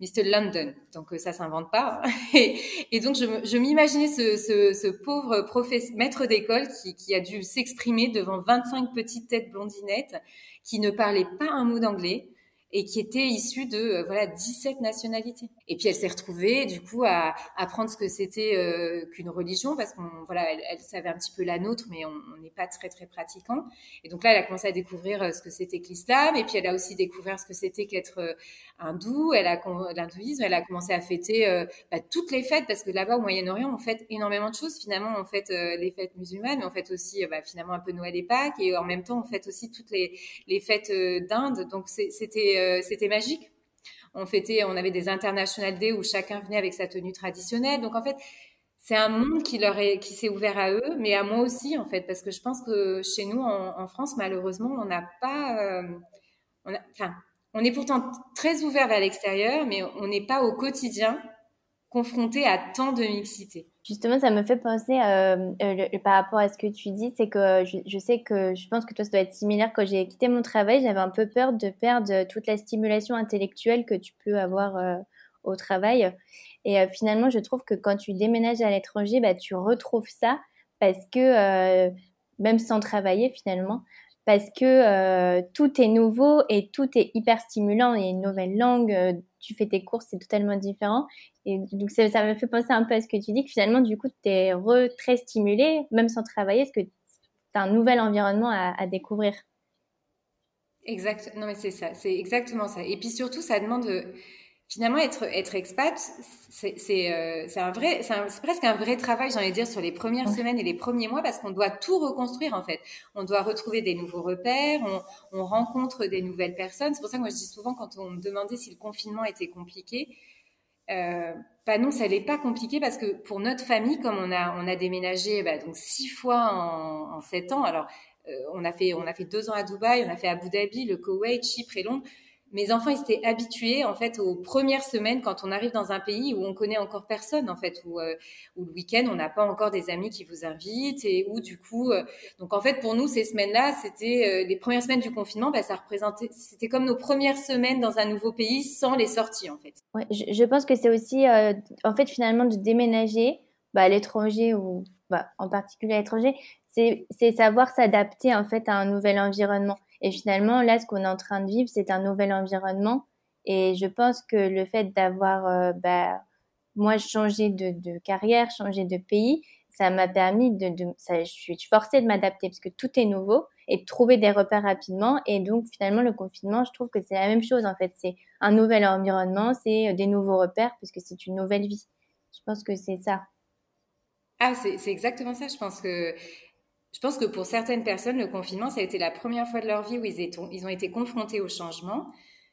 Mr. London. Donc ça s'invente pas. *laughs* Et, donc je, m'imaginais ce, pauvre maître d'école qui, qui, a dû s'exprimer devant 25 petites têtes blondinettes qui ne parlaient pas un mot d'anglais et qui était issue de euh, voilà 17 nationalités. Et puis elle s'est retrouvée du coup à apprendre ce que c'était euh, qu'une religion parce qu'on voilà elle, savait un petit peu la nôtre mais on n'est pas très très pratiquant. Et donc là elle a commencé à découvrir euh, ce que c'était que l'islam et puis elle a aussi découvert ce que c'était qu'être hindou. Elle a l'hindouisme. Elle a commencé à fêter bah, toutes les fêtes parce que là-bas au Moyen-Orient on fête énormément de choses. Finalement on fête les fêtes musulmanes mais on fête aussi bah, finalement un peu Noël et Pâques et en même temps on fête aussi toutes les les fêtes d'Inde. Donc c'était euh, c'était magique. On fêtait, on avait des international day où chacun venait avec sa tenue traditionnelle. Donc en fait, c'est un monde qui leur est, qui s'est ouvert à eux, mais à moi aussi en fait, parce que je pense que chez nous en, France, malheureusement, on n'a pas, euh, enfin, on est pourtant très ouvert vers l'extérieur, mais on n'est pas au quotidien confronté à tant de mixité. Justement, ça me fait penser euh, euh, par rapport à ce que tu dis, c'est que je, sais que je pense que toi, ça doit être similaire. Quand j'ai quitté mon travail, j'avais un peu peur de perdre toute la stimulation intellectuelle que tu peux avoir euh, au travail. Et finalement, je trouve que quand tu déménages à l'étranger, bah, tu retrouves ça parce que, même sans travailler finalement, parce que tout est nouveau et tout est hyper stimulant. Il y a une nouvelle langue, tu fais tes courses, c'est totalement différent. Et donc, ça, me fait penser un peu à ce que tu dis, que finalement, du coup, tu es très stimulé, même sans travailler, parce que tu as un nouvel environnement à, découvrir. Exact. Non, mais c'est ça. C'est exactement ça. Et puis surtout, ça demande finalement être être expat. C'est euh, c'est un vrai, c'est presque un vrai travail, de dire, sur les premières semaines et les premiers mois, parce qu'on doit tout reconstruire en fait. On doit retrouver des nouveaux repères, on, on rencontre des nouvelles personnes. C'est pour ça que moi je dis souvent quand on me demandait si le confinement était compliqué, euh, bah non, ça n'est pas compliqué parce que pour notre famille, comme on a, on a déménagé bah, donc six fois en, en sept ans, alors euh, on, a fait, on a fait deux ans à Dubaï, on a fait Abu Dhabi, le Koweït, Chypre et Londres mes enfants ils étaient habitués en fait aux premières semaines quand on arrive dans un pays où on connaît encore personne en fait où, euh, où le week-end on n'a pas encore des amis qui vous invitent et où du coup euh, donc en fait pour nous ces semaines-là c'était euh, les premières semaines du confinement bah, ça représentait c'était comme nos premières semaines dans un nouveau pays sans les sorties en fait. Ouais, je, je pense que c'est aussi en fait finalement de déménager bah, à l'étranger ou bah, en particulier à l'étranger c'est savoir s'adapter en fait à un nouvel environnement et finalement, là, ce qu'on est en train de vivre, c'est un nouvel environnement. Et je pense que le fait d'avoir, euh, bah, moi, changé de, carrière, changé de pays, ça m'a permis de, je suis forcée de m'adapter parce que tout est nouveau et de trouver des repères rapidement. Et donc, finalement, le confinement, je trouve que c'est la même chose, en fait. C'est un nouvel environnement, c'est des nouveaux repères puisque c'est une nouvelle vie. Je pense que c'est ça. Ah, c'est exactement ça. Je pense que je pense que pour certaines personnes, le confinement, ça a été la première fois de leur vie où ils, étaient, ils ont été confrontés au changement.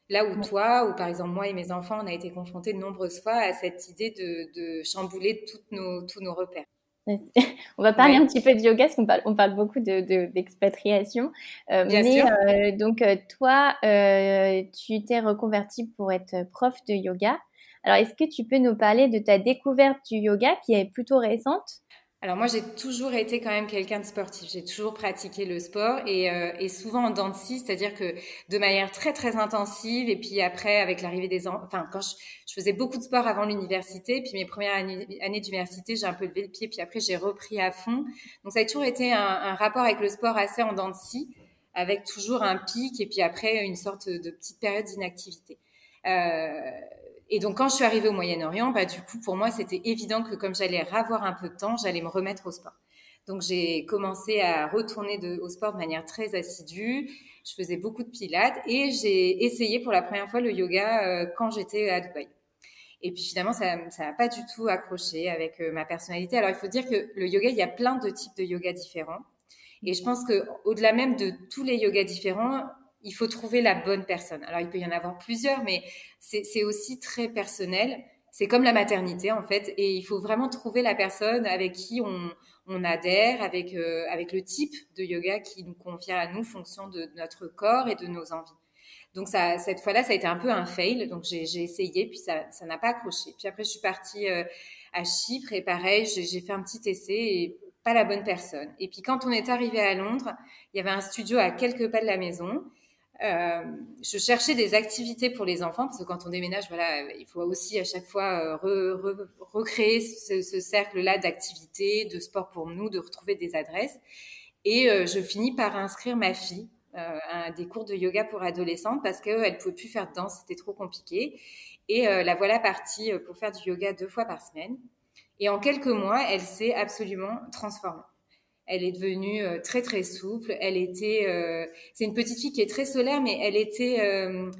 Là où toi, ou par exemple moi et mes enfants, on a été confrontés de nombreuses fois à cette idée de, de chambouler toutes nos, tous nos repères. *laughs* on va parler un petit peu de yoga, parce qu'on parle, on parle beaucoup d'expatriation. De, euh, mais sûr. Euh, donc, euh, toi, euh, tu t'es reconverti pour être prof de yoga. Alors, est-ce que tu peux nous parler de ta découverte du yoga qui est plutôt récente alors moi, j'ai toujours été quand même quelqu'un de sportif. J'ai toujours pratiqué le sport et, euh, et souvent en dents de scie, c'est-à-dire que de manière très très intensive. Et puis après, avec l'arrivée des enfants, enfin quand je, faisais beaucoup de sport avant l'université, puis mes premières années, d'université, j'ai un peu levé le pied, puis après j'ai repris à fond. Donc ça a toujours été un, un, rapport avec le sport assez en dents de scie, avec toujours un pic et puis après une sorte de petite période d'inactivité. Euh, et donc, quand je suis arrivée au Moyen-Orient, bah, du coup, pour moi, c'était évident que comme j'allais avoir un peu de temps, j'allais me remettre au sport. Donc, j'ai commencé à retourner au sport de manière très assidue. Je faisais beaucoup de pilates et j'ai essayé pour la première fois le yoga euh, quand j'étais à Dubaï. Et puis finalement, ça n'a pas du tout accroché avec euh, ma personnalité. Alors, il faut dire que le yoga, il y a plein de types de yoga différents. Et je pense que au-delà même de tous les yogas différents, il faut trouver la bonne personne. Alors, il peut y en avoir plusieurs, mais c'est aussi très personnel. C'est comme la maternité, en fait, et il faut vraiment trouver la personne avec qui on, adhère, avec, euh, avec le type de yoga qui nous convient à nous, fonction de notre corps et de nos envies. Donc, cette fois-là, ça a été un peu un fail. Donc, j'ai essayé, puis ça n'a pas accroché. Puis après, je suis partie euh, à Chypre, et pareil, j'ai fait un petit essai, et pas la bonne personne. Et puis, quand on est arrivé à Londres, il y avait un studio à quelques pas de la maison, euh, je cherchais des activités pour les enfants parce que quand on déménage, voilà, il faut aussi à chaque fois euh, recréer ce, cercle-là d'activités, de sport pour nous, de retrouver des adresses. Et euh, je finis par inscrire ma fille à des cours de yoga pour adolescentes parce qu'elle ne pouvait plus faire de danse, c'était trop compliqué. Et la voilà partie pour faire du yoga deux fois par semaine. Et en quelques mois, elle s'est absolument transformée. Elle est devenue euh, très très souple. Elle était, euh, c'est une petite fille qui est très solaire, mais elle était, euh,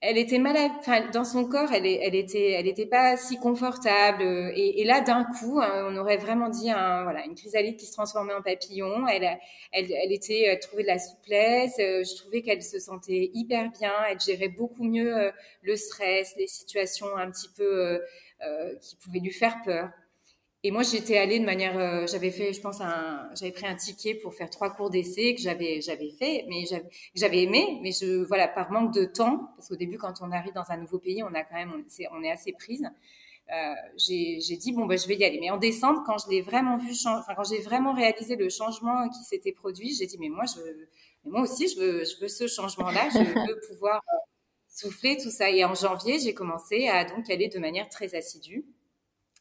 elle était malade. Enfin, dans son corps, elle, était, elle était pas si confortable. Et, là, d'un coup, hein, on aurait vraiment dit voilà, une chrysalide qui se transformait en papillon. Elle, elle, elle était, elle trouvait de la souplesse. je trouvais qu'elle se sentait hyper bien. Elle gérait beaucoup mieux le stress, les situations un petit peu qui pouvaient lui faire peur. Et moi, j'étais allée de manière, euh, j'avais fait, je pense, un, j'avais pris un ticket pour faire trois cours d'essai que j'avais, j'avais fait, mais j'avais aimé, mais je, voilà, par manque de temps, parce qu'au début, quand on arrive dans un nouveau pays, on a quand même, on, est, on est assez prise. Euh, j'ai dit bon ben je vais y aller. Mais en décembre, quand je l'ai vraiment vu, enfin quand j'ai vraiment réalisé le changement qui s'était produit, j'ai dit mais moi je, mais moi aussi je veux, je veux ce changement-là, je *laughs* veux pouvoir euh, souffler tout ça. Et en janvier, j'ai commencé à donc aller de manière très assidue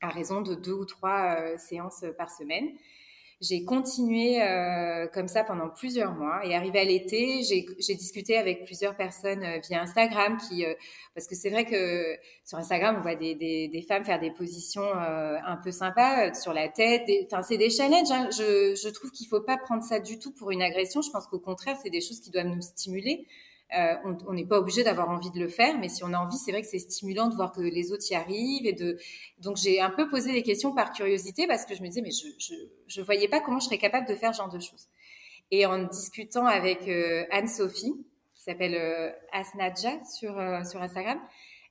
à raison de deux ou trois euh, séances par semaine. J'ai continué euh, comme ça pendant plusieurs mois et arrivé à l'été, j'ai discuté avec plusieurs personnes euh, via Instagram qui, parce que c'est vrai que sur Instagram on voit des, des, des femmes faire des positions un peu sympas sur la tête. Enfin c'est des challenges. Hein. Je, je trouve qu'il faut pas prendre ça du tout pour une agression. Je pense qu'au contraire c'est des choses qui doivent nous stimuler. Euh, on n'est pas obligé d'avoir envie de le faire, mais si on a envie, c'est vrai que c'est stimulant de voir que les autres y arrivent. Et de... Donc j'ai un peu posé des questions par curiosité parce que je me disais, mais je je, voyais pas comment je serais capable de faire ce genre de choses. Et en discutant avec euh, Anne-Sophie, qui s'appelle euh, Asnadja sur, euh, sur Instagram,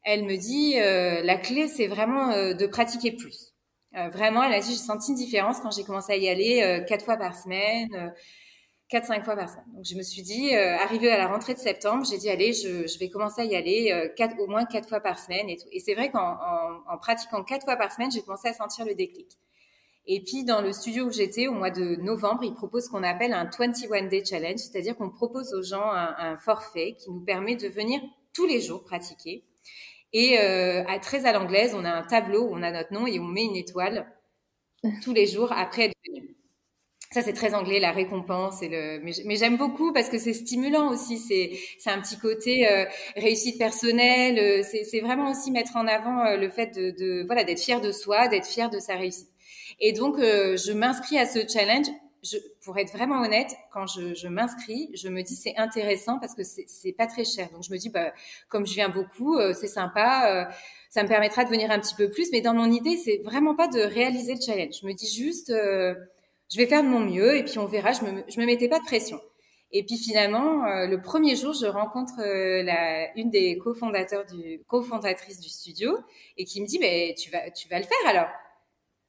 elle me dit, la clé, c'est vraiment de pratiquer plus. vraiment, elle a dit, j'ai senti une différence quand j'ai commencé à y aller quatre fois par semaine 4-5 fois par semaine. Donc je me suis dit, euh, arrivé à la rentrée de septembre, j'ai dit allez, je, je, vais commencer à y aller euh, au moins 4 fois par semaine et tout. Et c'est vrai qu'en en, en, pratiquant 4 fois par semaine, j'ai commencé à sentir le déclic. Et puis dans le studio où j'étais au mois de novembre, ils proposent ce qu'on appelle un 21 day challenge, c'est-à-dire qu'on propose aux gens un, un, forfait qui nous permet de venir tous les jours pratiquer. Et euh, à, très à l'anglaise, on a un tableau où on a notre nom et on met une étoile tous les jours après être venu ça c'est très anglais la récompense et le mais, j'aime beaucoup parce que c'est stimulant aussi c'est c'est un petit côté euh, réussite personnelle euh, c'est c'est vraiment aussi mettre en avant euh, le fait de, voilà d'être fier de soi d'être fier de sa réussite et donc je m'inscris à ce challenge je, pour être vraiment honnête, quand je, je m'inscris, je me dis c'est intéressant parce que c'est pas très cher. Donc je me dis bah comme je viens beaucoup, c'est sympa, ça me permettra de venir un petit peu plus. Mais dans mon idée, c'est vraiment pas de réaliser le challenge. Je me dis juste je vais faire de mon mieux et puis on verra. Je me, je me mettais pas de pression. Et puis finalement, euh, le premier jour, je rencontre euh, la, une des cofondateurs du, cofondatrices du studio et qui me dit, mais tu vas, tu vas le faire alors?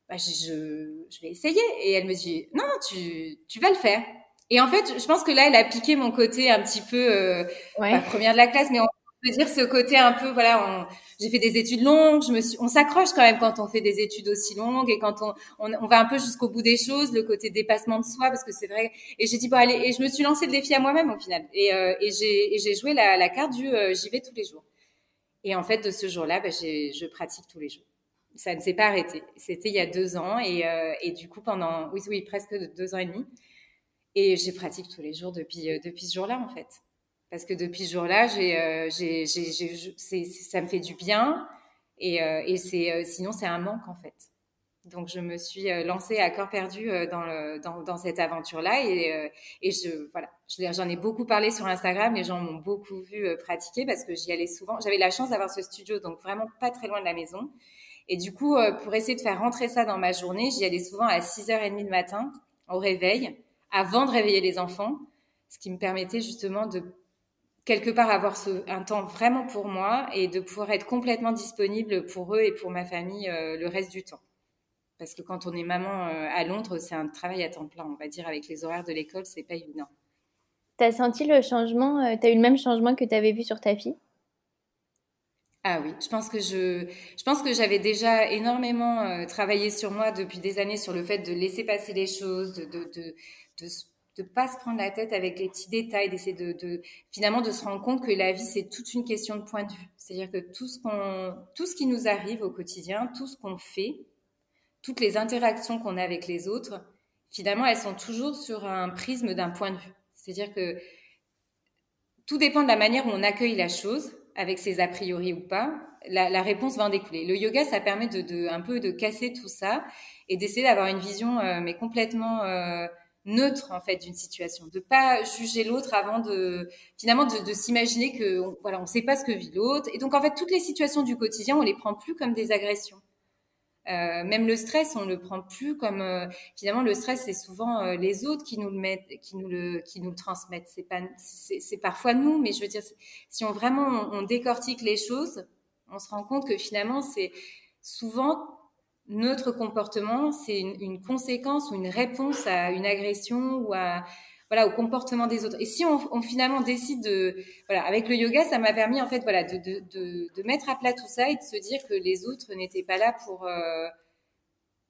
Bah, je, je, je, vais essayer. Et elle me dit, non, tu, tu vas le faire. Et en fait, je pense que là, elle a piqué mon côté un petit peu, euh, pas première de la classe, mais on veux dire ce côté un peu, voilà, j'ai fait des études longues, je me suis, on s'accroche quand même quand on fait des études aussi longues et quand on, on, va un peu jusqu'au bout des choses, le côté dépassement de soi, parce que c'est vrai. Et j'ai dit bon allez, et je me suis lancée le défi à moi-même au final. Et, euh, et j'ai, joué la, la carte du euh, j'y vais tous les jours. Et en fait, de ce jour-là, bah, je pratique tous les jours. Ça ne s'est pas arrêté. C'était il y a deux ans et, euh, et du coup pendant, oui oui, presque deux ans et demi. Et j'ai pratique tous les jours depuis depuis ce jour-là en fait parce que depuis ce jour-là, euh, ça me fait du bien et, euh, et c'est, euh, sinon c'est un manque en fait. Donc je me suis lancée à corps perdu dans, le, dans, cette aventure-là et, et je voilà, j'en ai beaucoup parlé sur Instagram, les gens m'ont beaucoup vu pratiquer parce que j'y allais souvent. J'avais la chance d'avoir ce studio, donc vraiment pas très loin de la maison. Et du coup, pour essayer de faire rentrer ça dans ma journée, j'y allais souvent à 6h30 du matin au réveil, avant de réveiller les enfants, ce qui me permettait justement de quelque part avoir ce, un temps vraiment pour moi et de pouvoir être complètement disponible pour eux et pour ma famille euh, le reste du temps. Parce que quand on est maman euh, à Londres, c'est un travail à temps plein, on va dire, avec les horaires de l'école, c'est pas évident. Tu as senti le changement, euh, tu as eu le même changement que tu avais vu sur ta fille? Ah oui, je pense que je, je pense que j'avais déjà énormément travaillé sur moi depuis des années sur le fait de laisser passer les choses, de, de, de, de de pas se prendre la tête avec les petits détails, d'essayer de, finalement de se rendre compte que la vie c'est toute une question de point de vue. C'est-à-dire que tout ce qu'on, tout ce qui nous arrive au quotidien, tout ce qu'on fait, toutes les interactions qu'on a avec les autres, finalement elles sont toujours sur un prisme d'un point de vue. C'est-à-dire que tout dépend de la manière où on accueille la chose, avec ses a priori ou pas. La, réponse va en découler. Le yoga, ça permet de, de un peu de casser tout ça et d'essayer d'avoir une vision euh, mais complètement euh, neutre en fait d'une situation, de pas juger l'autre avant de finalement de, s'imaginer que on, voilà on sait pas ce que vit l'autre et donc en fait toutes les situations du quotidien on les prend plus comme des agressions. Euh, même le stress, on le prend plus comme euh, finalement le stress, c'est souvent euh, les autres qui nous le mettent, qui nous le, qui nous le transmettent. C'est pas, c'est parfois nous, mais je veux dire, si on vraiment on décortique les choses, on se rend compte que finalement c'est souvent notre comportement, c'est une, conséquence ou une réponse à une agression ou à voilà au comportement des autres. Et si on, finalement décide de voilà avec le yoga, ça m'a permis en fait voilà de, de, de, mettre à plat tout ça et de se dire que les autres n'étaient pas là pour euh,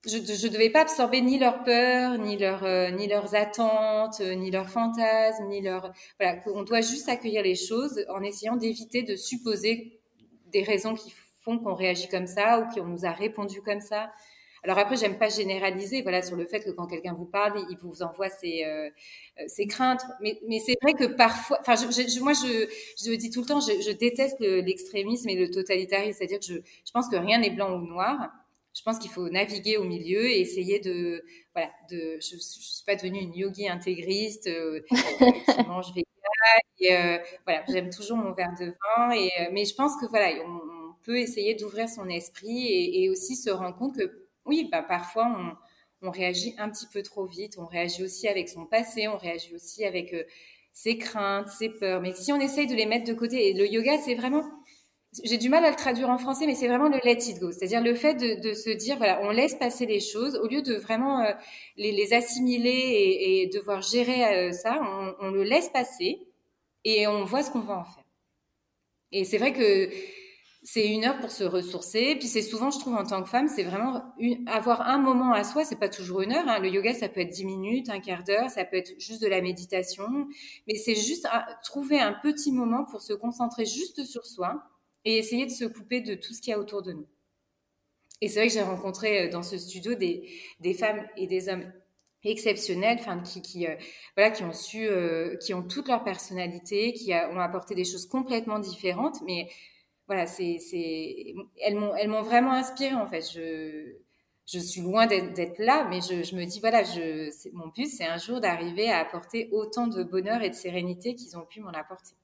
je ne devais pas absorber ni leurs peurs, ni, leur, euh, ni leurs attentes, ni leurs fantasmes, ni leurs... Voilà, qu'on doit juste accueillir les choses en essayant d'éviter de supposer des raisons qui qu'on réagit comme ça ou qu'on nous a répondu comme ça. Alors après, j'aime pas généraliser, voilà, sur le fait que quand quelqu'un vous parle, il vous envoie ses, euh, euh, craintes. Mais, mais c'est vrai que parfois, enfin, je, moi, je, je dis tout le temps, je, déteste l'extrémisme et le totalitarisme, c'est-à-dire que je, je pense que rien n'est blanc ou noir. Je pense qu'il faut naviguer au milieu et essayer de, voilà, de. Je, je suis pas devenue une yogi intégriste euh, qui mange vegan. Euh, voilà, j'aime toujours mon verre de vin. Et mais je pense que voilà, peut essayer d'ouvrir son esprit et, aussi se rendre compte que oui, bah, parfois on, réagit un petit peu trop vite, on réagit aussi avec son passé, on réagit aussi avec euh, ses craintes, ses peurs. Mais si on essaye de les mettre de côté, et le yoga, c'est vraiment, j'ai du mal à le traduire en français, mais c'est vraiment le let it go, c'est-à-dire le fait de, se dire, voilà, on laisse passer les choses au lieu de vraiment euh, les, assimiler et, devoir gérer euh, ça, on le laisse passer et on voit ce qu'on va en faire. Et c'est vrai que c'est une heure pour se ressourcer. Puis c'est souvent, je trouve, en tant que femme, c'est vraiment avoir un moment à soi. C'est pas toujours une heure. Hein. Le yoga, ça peut être dix minutes, un quart d'heure, ça peut être juste de la méditation. Mais c'est juste trouver un petit moment pour se concentrer juste sur soi et essayer de se couper de tout ce qu'il y a autour de nous. Et c'est vrai que j'ai rencontré euh, dans ce studio des, femmes et des hommes exceptionnels, enfin qui, qui euh, voilà, qui ont su, euh, qui ont toute leur personnalité, qui ont apporté des choses complètement différentes, mais voilà, c'est, c'est, elles m'ont, elles m'ont vraiment inspirée en fait. Je, je suis loin d'être, là, mais je, je, me dis voilà, je, c'est, mon but, c'est un jour d'arriver à apporter autant de bonheur et de sérénité qu'ils ont pu m'en apporter.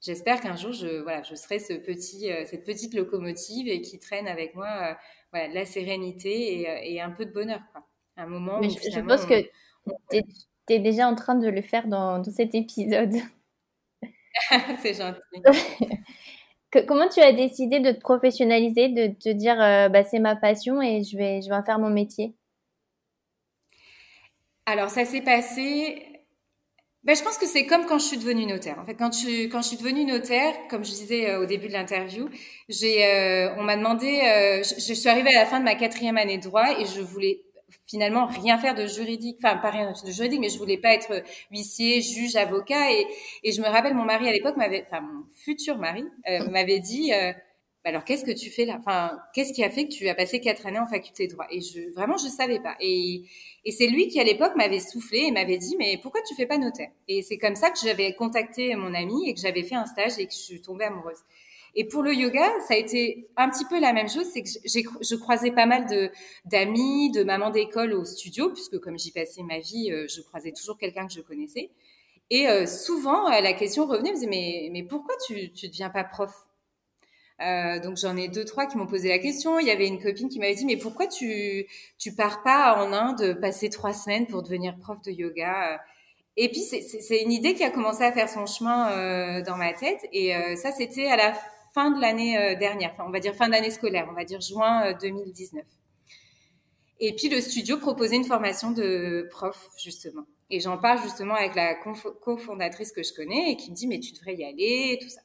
J'espère qu'un jour, je, voilà, je serai ce petit, euh, cette petite locomotive et qui traîne avec moi, euh, voilà, la sérénité et, euh, et, un peu de bonheur, quoi. Un moment. où, je, je, pense que tu es, déjà en train de le faire dans, dans cet épisode. *laughs* c'est gentil. *laughs* comment tu as décidé de te professionnaliser, de te dire euh, bah, c'est ma passion et je vais, je vais en faire mon métier? Alors ça s'est passé ben, je pense que c'est comme quand je suis devenue notaire. En fait, quand je, quand je suis devenue notaire, comme je disais euh, au début de l'interview, j'ai, euh, on m'a demandé, euh, je, je, suis arrivée à la fin de ma quatrième année de droit et je voulais finalement rien faire de juridique, enfin pas rien de juridique, mais je voulais pas être huissier, juge, avocat. Et, et je me rappelle, mon mari à l'époque m'avait, enfin mon futur mari m'avait dit, bah, alors qu'est-ce que tu fais là? Enfin, qu'est-ce qui a fait que tu as passé quatre années en faculté de droit? Et je, vraiment, je savais pas. Et et c'est lui qui, à l'époque, m'avait soufflé et m'avait dit, mais pourquoi tu fais pas notaire? Et c'est comme ça que j'avais contacté mon ami et que j'avais fait un stage et que je suis tombée amoureuse. Et pour le yoga, ça a été un petit peu la même chose, c'est que je croisais pas mal de d'amis, de mamans d'école au studio, puisque comme j'y passais ma vie, euh, je croisais toujours quelqu'un que je connaissais. Et euh, souvent, euh, la question revenait, me disait, mais, mais pourquoi tu tu deviens pas prof? Donc j'en ai deux trois qui m'ont posé la question. Il y avait une copine qui m'avait dit mais pourquoi tu tu pars pas en Inde passer trois semaines pour devenir prof de yoga? Et puis c'est une idée qui a commencé à faire son chemin dans ma tête et ça c'était à la fin de l'année dernière, enfin on va dire fin d'année scolaire, on va dire juin 2019. Et puis le studio proposait une formation de prof justement. Et j'en parle justement avec la cofondatrice que je connais et qui me dit mais tu devrais y aller et tout ça.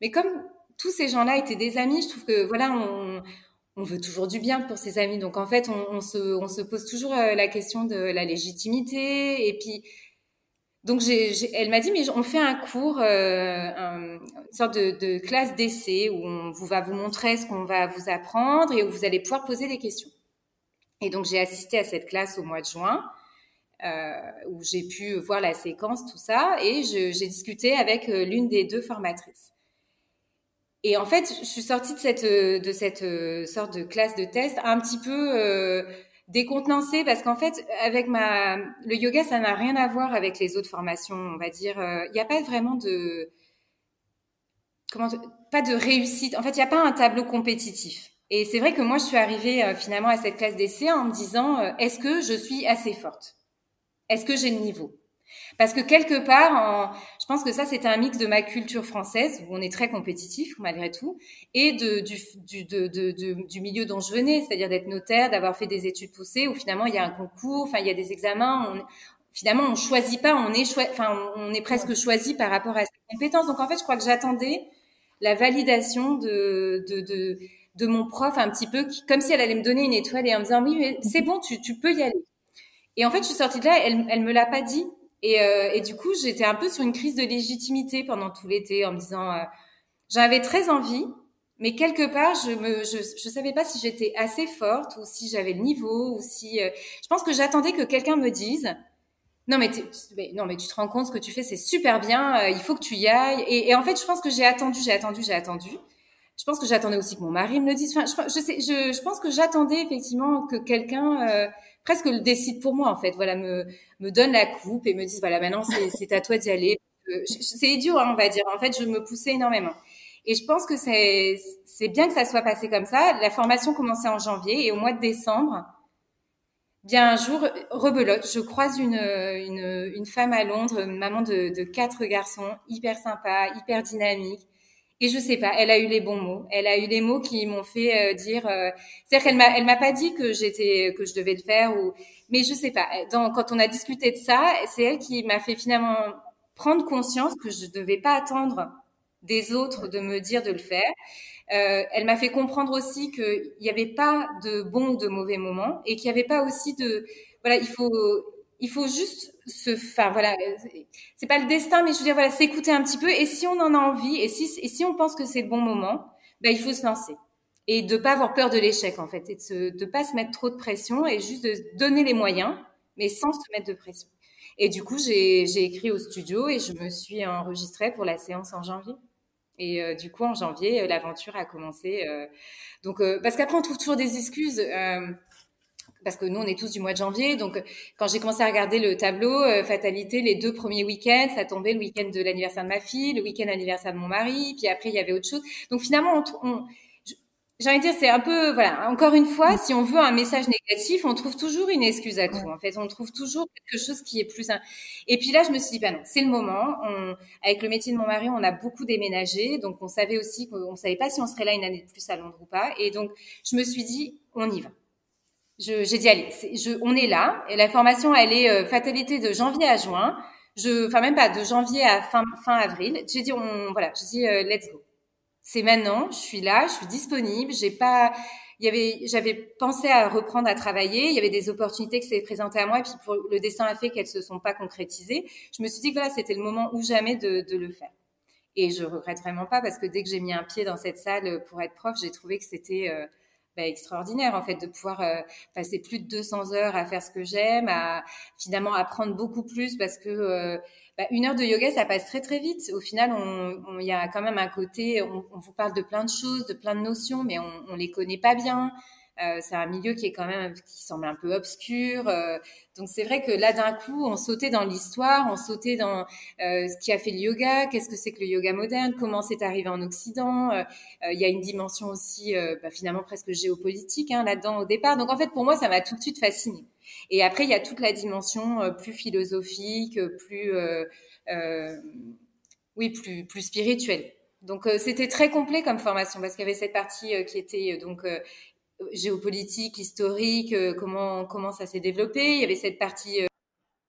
Mais comme tous ces gens-là étaient des amis. Je trouve que voilà, on, veut toujours du bien pour ses amis. Donc en fait, on, on, se, on se, pose toujours euh, la question de la légitimité. Et puis, donc elle m'a dit, mais on fait un cours, euh, une sorte de, classe d'essai où on va vous montrer ce qu'on va vous apprendre et où vous allez pouvoir poser des questions. Et donc j'ai assisté à cette classe au mois de juin. Euh, où j'ai pu voir la séquence, tout ça, et j'ai discuté avec euh, l'une des deux formatrices. Et en fait, je suis sortie de cette, de cette sorte de classe de test un petit peu décontenancée parce qu'en fait, avec ma, le yoga, ça n'a rien à voir avec les autres formations, on va dire. Il n'y a pas vraiment de, comment, pas de réussite. En fait, il n'y a pas un tableau compétitif. Et c'est vrai que moi, je suis arrivée finalement à cette classe d'essai en me disant, est-ce que je suis assez forte? Est-ce que j'ai le niveau? Parce que quelque part, je pense que ça, c'est un mix de ma culture française, où on est très compétitif malgré tout, et du, milieu dont je venais, c'est-à-dire d'être notaire, d'avoir fait des études poussées, où finalement il y a un concours, enfin il y a des examens, finalement on choisit pas, on est, enfin on est presque choisi par rapport à ses compétences. Donc en fait, je crois que j'attendais la validation de, mon prof un petit peu, comme si elle allait me donner une étoile et en me disant oui, mais c'est bon, tu, tu peux y aller. Et en fait, je suis sortie de là, elle, elle me l'a pas dit. Et, euh, et, du coup, j'étais un peu sur une crise de légitimité pendant tout l'été en me disant, euh, j'avais très envie, mais quelque part, je me, je, je savais pas si j'étais assez forte ou si j'avais le niveau ou si. Euh, je pense que j'attendais que quelqu'un me dise, non mais, mais, non mais tu te rends compte ce que tu fais, c'est super bien, euh, il faut que tu y ailles. Et, et en fait, je pense que j'ai attendu, j'ai attendu, j'ai attendu. Je pense que j'attendais aussi que mon mari me le dise. Enfin, je, sais, je, je pense que j'attendais effectivement que quelqu'un presque le décide pour moi en fait. Voilà, me me donne la coupe et me disent voilà maintenant c'est à toi d'y aller. C'est idiot, hein, on va dire. En fait, je me poussais énormément. Et je pense que c'est c'est bien que ça soit passé comme ça. La formation commençait en janvier et au mois de décembre, bien un jour, rebelote, je croise une, une, une femme à Londres, maman de, de quatre garçons, hyper sympa, hyper dynamique, et je sais pas, elle a eu les bons mots. Elle a eu les mots qui m'ont fait euh, dire. Euh, C'est-à-dire qu'elle m'a, elle m'a pas dit que j'étais, que je devais le faire ou. Mais je sais pas. Dans, quand on a discuté de ça, c'est elle qui m'a fait finalement prendre conscience que je devais pas attendre des autres de me dire de le faire. Euh, elle m'a fait comprendre aussi qu'il n'y avait pas de bons ou de mauvais moments et qu'il n'y avait pas aussi de voilà il faut il faut juste se, enfin voilà, c'est pas le destin, mais je veux dire voilà, s'écouter un petit peu. Et si on en a envie, et si et si on pense que c'est le bon moment, ben il faut se lancer et de pas avoir peur de l'échec en fait, et de, se, pas se mettre trop de pression et juste de donner les moyens, mais sans se mettre de pression. Et du coup, j'ai j'ai écrit au studio et je me suis enregistrée pour la séance en janvier. Et euh, du coup, en janvier, euh, l'aventure a commencé. Euh, donc, parce qu'après, on trouve toujours des excuses parce que nous, on est tous du mois de janvier. Donc, quand j'ai commencé à regarder le tableau, euh, fatalité, les deux premiers week-ends, ça tombait le week-end de l'anniversaire de ma fille, le week-end anniversaire de mon mari, puis après, il y avait autre chose. Donc, finalement, on, j'ai envie de dire, c'est un peu, voilà, encore une fois, si on veut un message négatif, on trouve toujours une excuse à tout. En fait, on trouve toujours quelque chose qui est plus. Et puis là, je me suis dit, bah non, c'est le moment. On, avec le métier de mon mari, on a beaucoup déménagé, donc on savait aussi qu'on savait pas si on serait là une année de plus à Londres ou pas. Et donc, je me suis dit, on y va j'ai dit allez, je, on est là et la formation elle est euh, fatalité de janvier à juin. je, enfin même pas, de janvier à fin, fin avril, j'ai dit, on, voilà, j'ai dit, euh, let's go. C'est maintenant, je suis là, je suis disponible, j'ai pas, il y avait, j'avais pensé à reprendre à travailler, il y avait des opportunités qui s'étaient présentées à moi, et puis pour, le dessin a fait qu'elles se sont pas concrétisées. Je me suis dit que voilà, c'était le moment ou jamais de, de le faire. Et je regrette vraiment pas parce que dès que j'ai mis un pied dans cette salle pour être prof, j'ai trouvé que c'était euh, bah, extraordinaire en fait de pouvoir euh, passer plus de 200 heures à faire ce que j'aime, à finalement apprendre beaucoup plus parce que euh, bah, une heure de yoga ça passe très très vite. Au final, il y a quand même un côté, on, vous parle de plein de choses, de plein de notions, mais on, on les connaît pas bien. Euh, c'est un milieu qui est quand même qui semble un peu obscur. Euh, donc c'est vrai que là d'un coup, on sautait dans l'histoire, on sautait dans euh, ce qui a fait le yoga, qu'est-ce que c'est que le yoga moderne, comment c'est arrivé en Occident. Il y a une dimension aussi bah, finalement presque géopolitique hein, là-dedans au départ. Donc en fait pour moi ça m'a tout de suite fasciné. Et après il y a toute la dimension plus philosophique, plus oui plus plus spirituelle. Donc c'était très complet comme formation parce qu'il y avait cette partie qui était donc géopolitique, historique, euh, comment comment ça s'est développé. Il y avait cette partie euh,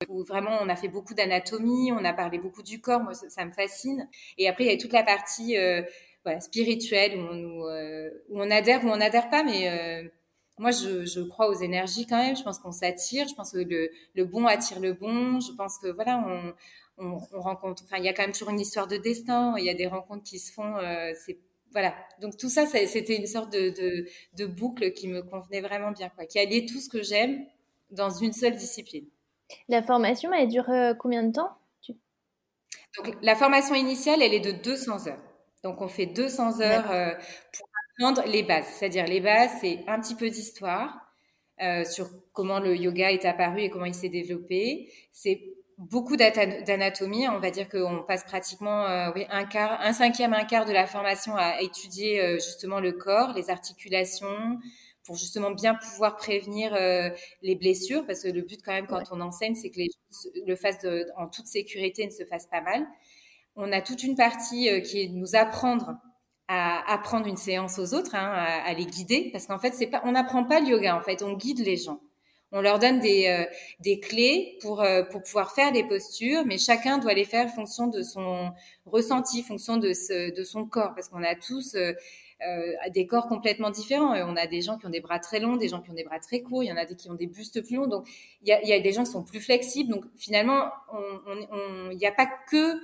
où vraiment on a fait beaucoup d'anatomie, on a parlé beaucoup du corps, moi ça, me fascine. Et après il y a toute la partie euh, spirituelle où on, où on adhère ou on n'adhère pas, mais moi je, je, crois aux énergies quand même. Je pense qu'on s'attire, je pense que le, le, bon attire le bon. Je pense que voilà on, on, on rencontre. Enfin il y a quand même toujours une histoire de destin. Il y a des rencontres qui se font. c'est voilà. Donc tout ça, c'était une sorte de, boucle qui me convenait vraiment bien, quoi, qui alliait tout ce que j'aime dans une seule discipline. La formation, elle dure euh, combien de temps? Donc la formation initiale, elle est de 200 heures. Donc on fait 200 heures euh, pour apprendre les bases. C'est-à-dire les bases, c'est un petit peu d'histoire euh, sur comment le yoga est apparu et comment il s'est développé. C'est beaucoup d'anatomie. On va dire qu'on passe pratiquement euh, oui, un quart, un cinquième, un quart de la formation à étudier euh, justement le corps, les articulations, pour justement bien pouvoir prévenir euh, les blessures, parce que le but quand même quand on enseigne, c'est que les gens le fassent en toute sécurité, ne se fassent pas mal. On a toute une partie qui est de nous apprendre à apprendre une séance aux autres, hein, à, à, les guider, parce qu'en fait, c'est pas, on n'apprend pas le yoga, en fait, on guide les gens. On leur donne des, euh, des clés pour, euh, pour pouvoir faire des postures, mais chacun doit les faire fonction de son ressenti, fonction de, ce, de son corps, parce qu'on a tous euh, des corps complètement différents. On a des gens qui ont des bras très longs, des gens qui ont des bras très courts, il y en a des qui ont des bustes plus longs. Donc, il y a, y a des gens qui sont plus flexibles. Donc, finalement, il n'y a pas que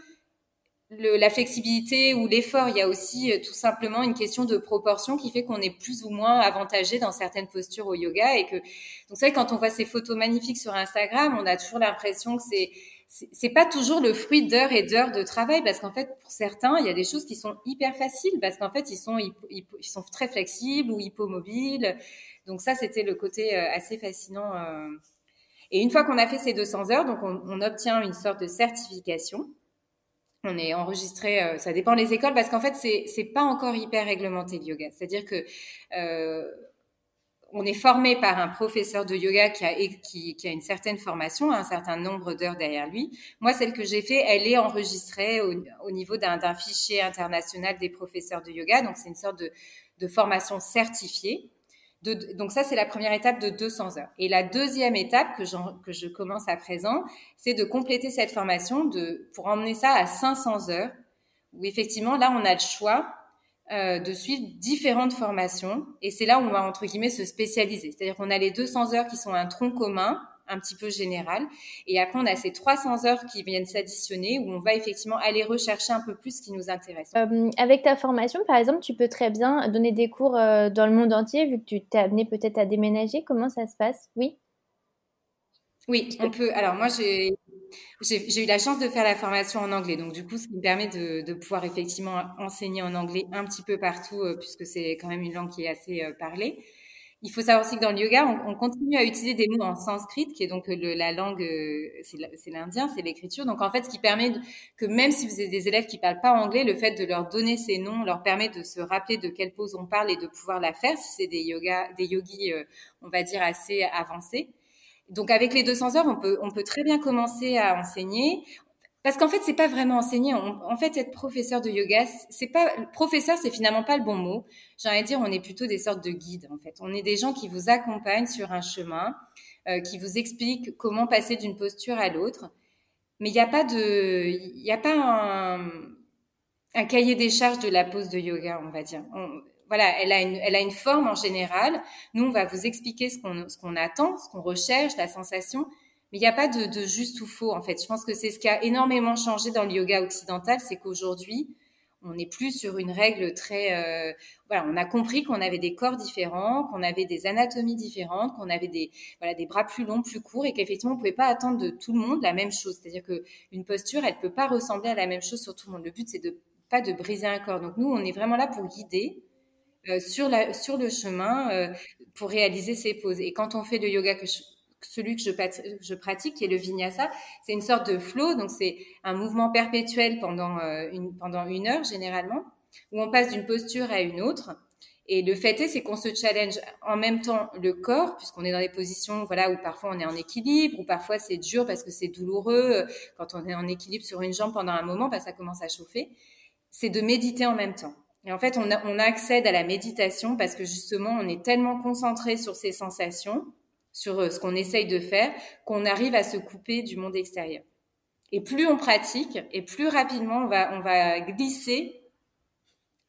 le, la flexibilité ou l'effort, il y a aussi euh, tout simplement une question de proportion qui fait qu'on est plus ou moins avantagé dans certaines postures au yoga et que donc c'est quand on voit ces photos magnifiques sur Instagram, on a toujours l'impression que c'est c'est pas toujours le fruit d'heures et d'heures de travail parce qu'en fait pour certains il y a des choses qui sont hyper faciles parce qu'en fait ils sont ils, sont très flexibles ou hypomobiles donc ça c'était le côté euh, assez fascinant euh. et une fois qu'on a fait ces 200 heures donc on, on obtient une sorte de certification on est enregistré, euh, ça dépend des écoles, parce qu'en fait, c'est c'est pas encore hyper réglementé le yoga. C'est-à-dire que euh, on est formé par un professeur de yoga qui a, une certaine formation, un certain nombre d'heures derrière lui. Moi, celle que j'ai fait, elle est enregistrée au, au niveau d'un fichier international des professeurs de yoga. Donc, c'est une sorte de formation certifiée donc ça, c'est la première étape de 200 heures. Et la deuxième étape que, je commence à présent, c'est de compléter cette formation pour emmener ça à 500 heures, où effectivement, là, on a le choix euh, de suivre différentes formations. Et c'est là où on va, entre guillemets, se spécialiser. C'est-à-dire qu'on a les 200 heures qui sont un tronc commun, un petit peu général. Et après, on a ces 300 heures qui viennent s'additionner où on va effectivement aller rechercher un peu plus ce qui nous intéresse. Euh, avec ta formation, par exemple, tu peux très bien donner des cours euh, dans le monde entier vu que tu t'es amené peut-être à déménager. Comment ça se passe? Oui? Oui, on peut. Alors moi, j'ai j'ai eu la chance de faire la formation en anglais, donc du coup, ce qui me permet de, de pouvoir effectivement enseigner en anglais un petit peu partout, euh, puisque c'est quand même une langue qui est assez parlée. Il faut savoir aussi que dans le yoga, on, on continue à utiliser des mots en sanskrit, qui est donc le, la langue, euh, c'est l'indien, c'est l'écriture. Donc en fait, ce qui permet que même si vous avez des élèves qui parlent pas anglais, le fait de leur donner ces noms leur permet de se rappeler de quelle pose on parle et de pouvoir la faire si c'est des des yogis, euh, on va dire assez avancés. Donc avec les 200 heures, on peut, on peut très bien commencer à enseigner. Parce qu'en fait, c'est pas vraiment enseigner. en fait, être professeur de yoga, c'est pas professeur, c'est finalement pas le bon mot. J'ai envie de dire, on est plutôt des sortes de guides. En fait, on est des gens qui vous accompagnent sur un chemin, euh, qui vous expliquent comment passer d'une posture à l'autre. mais il n'y a pas de, il a pas un, un, cahier des charges de la pose de yoga, on va dire. voilà, elle a, une, elle a une forme en général. Nous, on va vous expliquer ce qu'on ce qu'on attend, ce qu'on recherche, la sensation. Mais il n'y a pas de, juste ou faux, en fait. Je pense que c'est ce qui a énormément changé dans le yoga occidental, c'est qu'aujourd'hui, on n'est plus sur une règle très. Euh, voilà, on a compris qu'on avait des corps différents, qu'on avait des anatomies différentes, qu'on avait des voilà des bras plus longs, plus courts, et qu'effectivement on pouvait pas attendre de tout le monde la même chose. C'est-à-dire que une posture, elle peut pas ressembler à la même chose sur tout le monde. Le but c'est de pas de briser un corps. Donc nous, on est vraiment là pour guider. Euh, sur, la, sur le chemin euh, pour réaliser ces poses. Et quand on fait le yoga que je, celui que je, pratique, qui est le vinyasa, c'est une sorte de flow, donc c'est un mouvement perpétuel pendant, euh, une, pendant une heure généralement, où on passe d'une posture à une autre. Et le fait est, c'est qu'on se challenge en même temps le corps, puisqu'on est dans des positions, voilà, où parfois on est en équilibre, ou parfois c'est dur parce que c'est douloureux. Quand on est en équilibre sur une jambe pendant un moment, bah, ça commence à chauffer. C'est de méditer en même temps. Et en fait, on, on accède à la méditation parce que justement, on est tellement concentré sur ces sensations sur euh, ce qu'on essaye de faire, qu'on arrive à se couper du monde extérieur. Et plus on pratique, et plus rapidement on va, glisser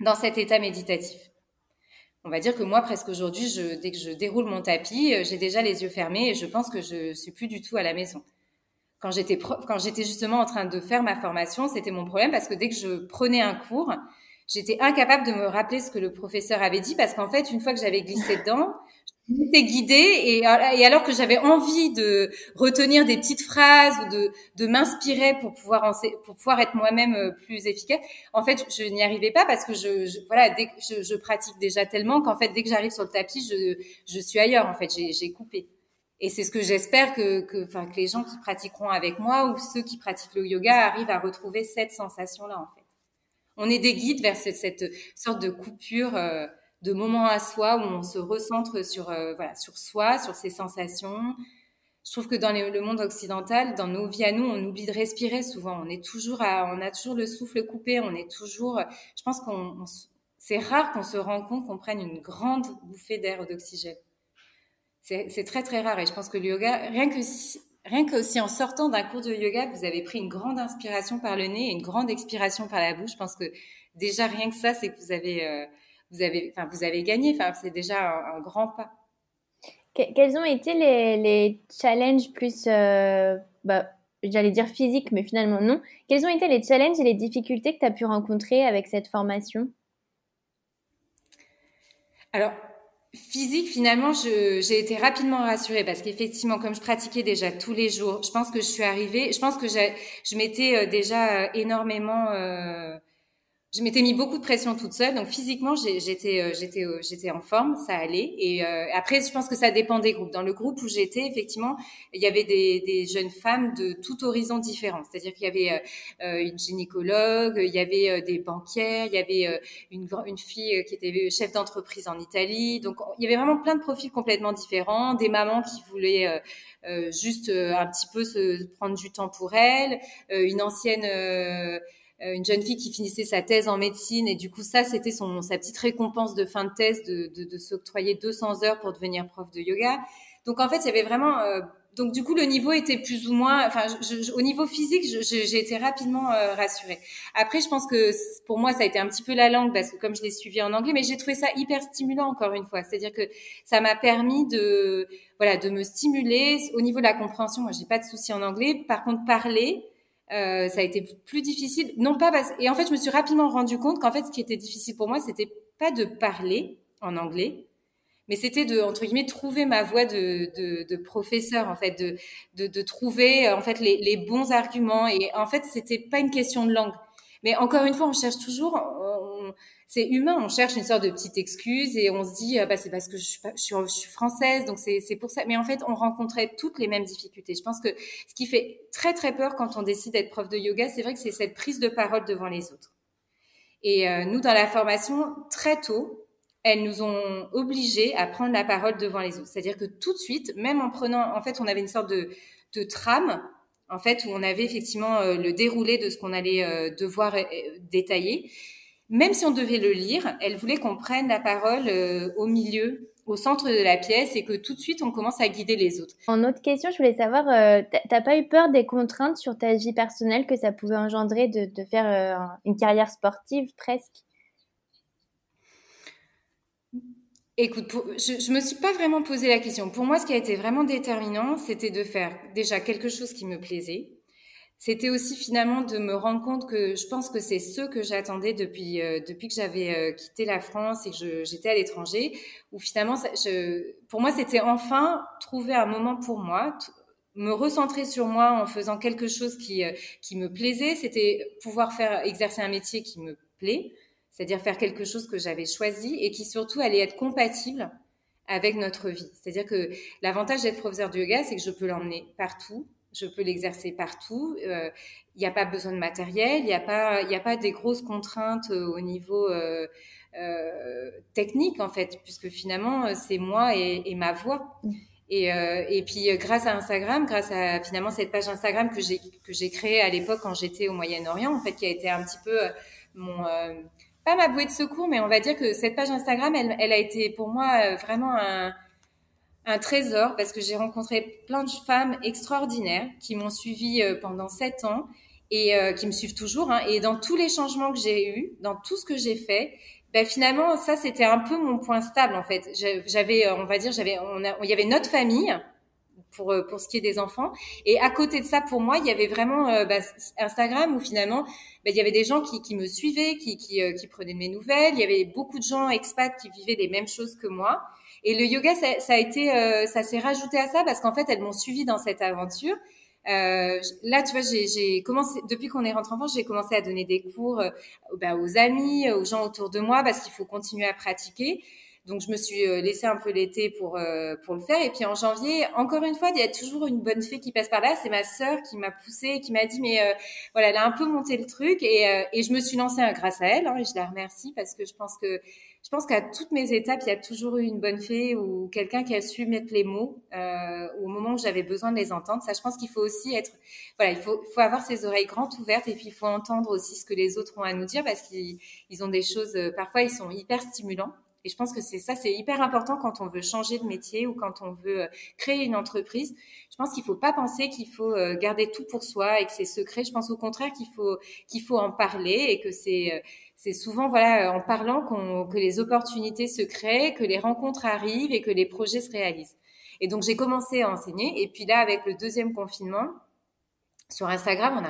dans cet état méditatif. On va dire que moi, presque aujourd'hui, je, dès que je déroule mon tapis, euh, j'ai déjà les yeux fermés et je pense que je suis plus du tout à la maison. Quand j'étais quand j'étais justement en train de faire ma formation, c'était mon problème parce que dès que je prenais un cours, j'étais incapable de me rappeler ce que le professeur avait dit parce qu'en fait, une fois que j'avais glissé dedans, j'étais guidée et, et, alors que j'avais envie de retenir des petites phrases ou de, m'inspirer pour pouvoir être moi-même euh, plus efficace, en fait, je n'y arrivais pas parce que je, voilà, je, pratique déjà tellement qu'en fait, dès que j'arrive sur le tapis, je, suis ailleurs. En fait, j'ai coupé. Et c'est ce que j'espère que, les gens qui pratiqueront avec moi ou ceux qui pratiquent le yoga arrivent à retrouver cette sensation-là, en fait. On est des guides vers cette, cette sorte de coupure. Euh, de moments à soi où on se recentre sur, euh, voilà, sur soi, sur ses sensations. Je trouve que dans le monde occidental, dans nos vies à nous, on oublie de respirer souvent. On est toujours à, on a toujours le souffle coupé. On est toujours. Je pense qu'on, c'est rare qu'on se rende compte qu'on prenne une grande bouffée d'air d'oxygène. C'est très très rare. Et je pense que le yoga, rien que si, rien que si en sortant d'un cours de yoga, vous avez pris une grande inspiration par le nez et une grande expiration par la bouche, je pense que déjà rien que ça, c'est que vous avez euh, vous avez, enfin, vous avez gagné. Enfin, c'est déjà un, grand pas. quels ont été les, les challenges plus, euh, bah, j'allais dire physiques, mais finalement non. Quels ont été les challenges et les difficultés que tu as pu rencontrer avec cette formation? Alors, physique, finalement, j'ai été rapidement rassurée parce qu'effectivement, comme je pratiquais déjà tous les jours, je pense que je suis arrivée, je pense que je m'étais euh, déjà euh, énormément je m'étais mis beaucoup de pression toute seule, donc physiquement j'étais euh, j'étais euh, j'étais en forme, ça allait. Et euh, après, je pense que ça dépend des groupes. Dans le groupe où j'étais, effectivement, il y avait des, des jeunes femmes de tout horizon différent. C'est-à-dire qu'il y avait une gynécologue, il y avait des banquières, il y avait une une fille qui était chef d'entreprise en Italie. Donc il y avait vraiment plein de profils complètement différents, des mamans qui voulaient juste un petit peu se prendre du temps pour elles, une ancienne euh, une jeune fille qui finissait sa thèse en médecine et du coup ça c'était son sa petite récompense de fin de thèse de, de, de s'octroyer 200 heures pour devenir prof de yoga. Donc en fait il y avait vraiment euh, donc du coup le niveau était plus ou moins enfin je, au niveau physique j'ai été rapidement euh, rassurée. Après je pense que pour moi ça a été un petit peu la langue parce que comme je l'ai suivi en anglais mais j'ai trouvé ça hyper stimulant encore une fois. C'est-à-dire que ça m'a permis de voilà de me stimuler au niveau de la compréhension. Moi j'ai pas de souci en anglais. Par contre parler euh, ça a été plus difficile. Non pas parce... Et en fait, je me suis rapidement rendu compte qu'en fait, ce qui était difficile pour moi, c'était pas de parler en anglais, mais c'était de entre guillemets trouver ma voix de, professeur en fait de, trouver en fait les, bons arguments et en fait c'était pas une question de langue mais encore une fois on cherche toujours c'est humain. On cherche une sorte de petite excuse et on se dit, ah bah, c'est parce que je suis, française, donc c'est pour ça. Mais en fait, on rencontrait toutes les mêmes difficultés. Je pense que ce qui fait très très peur quand on décide d'être prof de yoga, c'est vrai que c'est cette prise de parole devant les autres. Et euh, nous, dans la formation, très tôt, elles nous ont obligés à prendre la parole devant les autres. C'est-à-dire que tout de suite, même en prenant, en fait, on avait une sorte de, trame, en fait, où on avait effectivement euh, le déroulé de ce qu'on allait euh, devoir détailler même si on devait le lire, elle voulait qu'on prenne la parole euh, au milieu au centre de la pièce et que tout de suite on commence à guider les autres. En autre question, je voulais savoir, euh, t'as pas eu peur des contraintes sur ta vie personnelle que ça pouvait engendrer de, de faire euh, une carrière sportive presque? Écoute, je, je me suis pas vraiment posé la question. Pour moi, ce qui a été vraiment déterminant, c'était de faire déjà quelque chose qui me plaisait, c'était aussi finalement de me rendre compte que je pense que c'est ce que j'attendais depuis euh, depuis que j'avais euh, quitté la France et que j'étais à l'étranger où finalement pour moi c'était enfin trouver un moment pour moi me recentrer sur moi en faisant quelque chose qui euh, qui me plaisait. C'était pouvoir faire exercer un métier qui me plaît c'est-à-dire faire quelque chose que j'avais choisi et qui surtout allait être compatible avec notre vie. C'est-à-dire que l'avantage d'être professeur de yoga c'est que je peux l'emmener partout je peux l'exercer partout. Il euh, n'y a pas besoin de matériel, il n'y a pas, il a pas des grosses contraintes euh, au niveau euh, technique en fait, puisque finalement c'est moi et, ma voix. Mm. Et, et, puis grâce à Instagram, grâce à finalement cette page Instagram que j'ai que j'ai créée à l'époque quand j'étais au Moyen-Orient, en fait, qui a été un petit peu mon pas ma bouée de secours, mais on va dire que cette page Instagram, elle, elle a été pour moi vraiment un, un trésor parce que j'ai rencontré plein de femmes extraordinaires qui m'ont suivi euh, pendant sept ans et euh, qui me suivent toujours. Hein. Et dans tous les changements que j'ai eus, dans tout ce que j'ai fait, ben finalement, ça c'était un peu mon point stable en fait. J'avais, euh, on va dire, j'avais, on il y avait notre famille pour pour ce qui est des enfants, et à côté de ça, pour moi, il y avait vraiment bah, Instagram où finalement, ben, il y avait des gens qui, qui me suivaient, qui qui, qui prenaient mes nouvelles. Il y avait beaucoup de gens expats qui vivaient les mêmes choses que moi. Et le yoga, ça, ça a été, euh, ça s'est rajouté à ça parce qu'en fait, elles m'ont suivi dans cette aventure. Euh, là, tu vois, j'ai commencé depuis qu'on est rentré en France, j'ai commencé à donner des cours euh, bah, aux amis, aux gens autour de moi, parce qu'il faut continuer à pratiquer. Donc, je me suis euh, laissé un peu l'été pour pour le faire. Et puis en janvier, encore une fois, il y a toujours une bonne fée qui passe par là. C'est ma sœur qui m'a poussée, qui m'a dit, mais voilà, elle a un peu monté le truc, et, et je me suis lancée hein, grâce à elle. Hein, et je la remercie parce que je pense que je pense qu'à toutes mes étapes, il y a toujours eu une bonne fée ou quelqu'un qui a su mettre les mots euh, au moment où j'avais besoin de les entendre. Ça, je pense qu'il faut aussi être, voilà, il faut, faut avoir ses oreilles grandes ouvertes et puis il faut entendre aussi ce que les autres ont à nous dire parce qu'ils ils ont des choses, euh, parfois ils sont hyper stimulants. Et je pense que c'est ça, c'est hyper important quand on veut changer de métier ou quand on veut euh, créer une entreprise. Je pense qu'il faut pas penser qu'il faut euh, garder tout pour soi et que c'est secret. Je pense au contraire qu'il faut qu'il faut en parler et que c'est c'est souvent voilà en parlant que les opportunités se créent, que les rencontres arrivent et que les projets se réalisent. Et donc j'ai commencé à enseigner et puis là avec le deuxième confinement sur Instagram,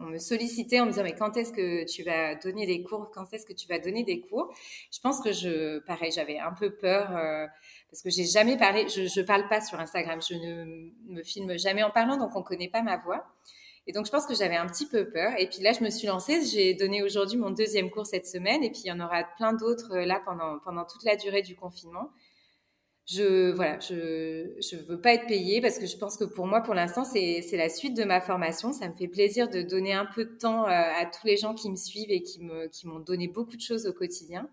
on me sollicitait en me disant mais quand est-ce que tu vas donner des cours, quand est-ce que tu vas donner des cours? Je pense que je, pareil, j'avais un peu peur euh, parce que j'ai jamais parlé, je, je parle pas sur Instagram, je ne me filme jamais en parlant, donc on connaît pas ma voix. Et donc, je pense que j'avais un petit peu peur. Et puis là, je me suis lancée. J'ai donné aujourd'hui mon deuxième cours cette semaine. Et puis, il y en aura plein d'autres euh, là pendant, pendant toute la durée du confinement. Je, voilà, je, je veux pas être payée parce que je pense que pour moi, pour l'instant, c'est, la suite de ma formation. Ça me fait plaisir de donner un peu de temps euh, à tous les gens qui me suivent et qui me, qui m'ont donné beaucoup de choses au quotidien.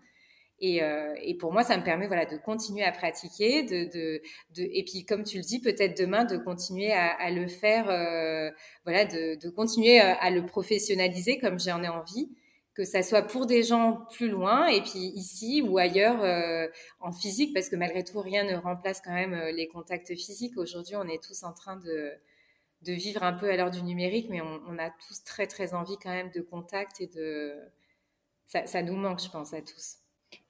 Et, euh, et, pour moi, ça me permet voilà de continuer à pratiquer, de, de, de et puis comme tu le dis, peut-être demain de continuer à, le faire, euh, voilà, de, de, continuer euh, à le professionnaliser comme j'en ai envie, que ça soit pour des gens plus loin et puis ici ou ailleurs en physique, parce que malgré tout, rien ne remplace quand même les contacts physiques. Aujourd'hui, on est tous en train de de vivre un peu à l'heure du numérique, mais on, a tous très très envie quand même de contact et de ça nous manque, je pense, à tous.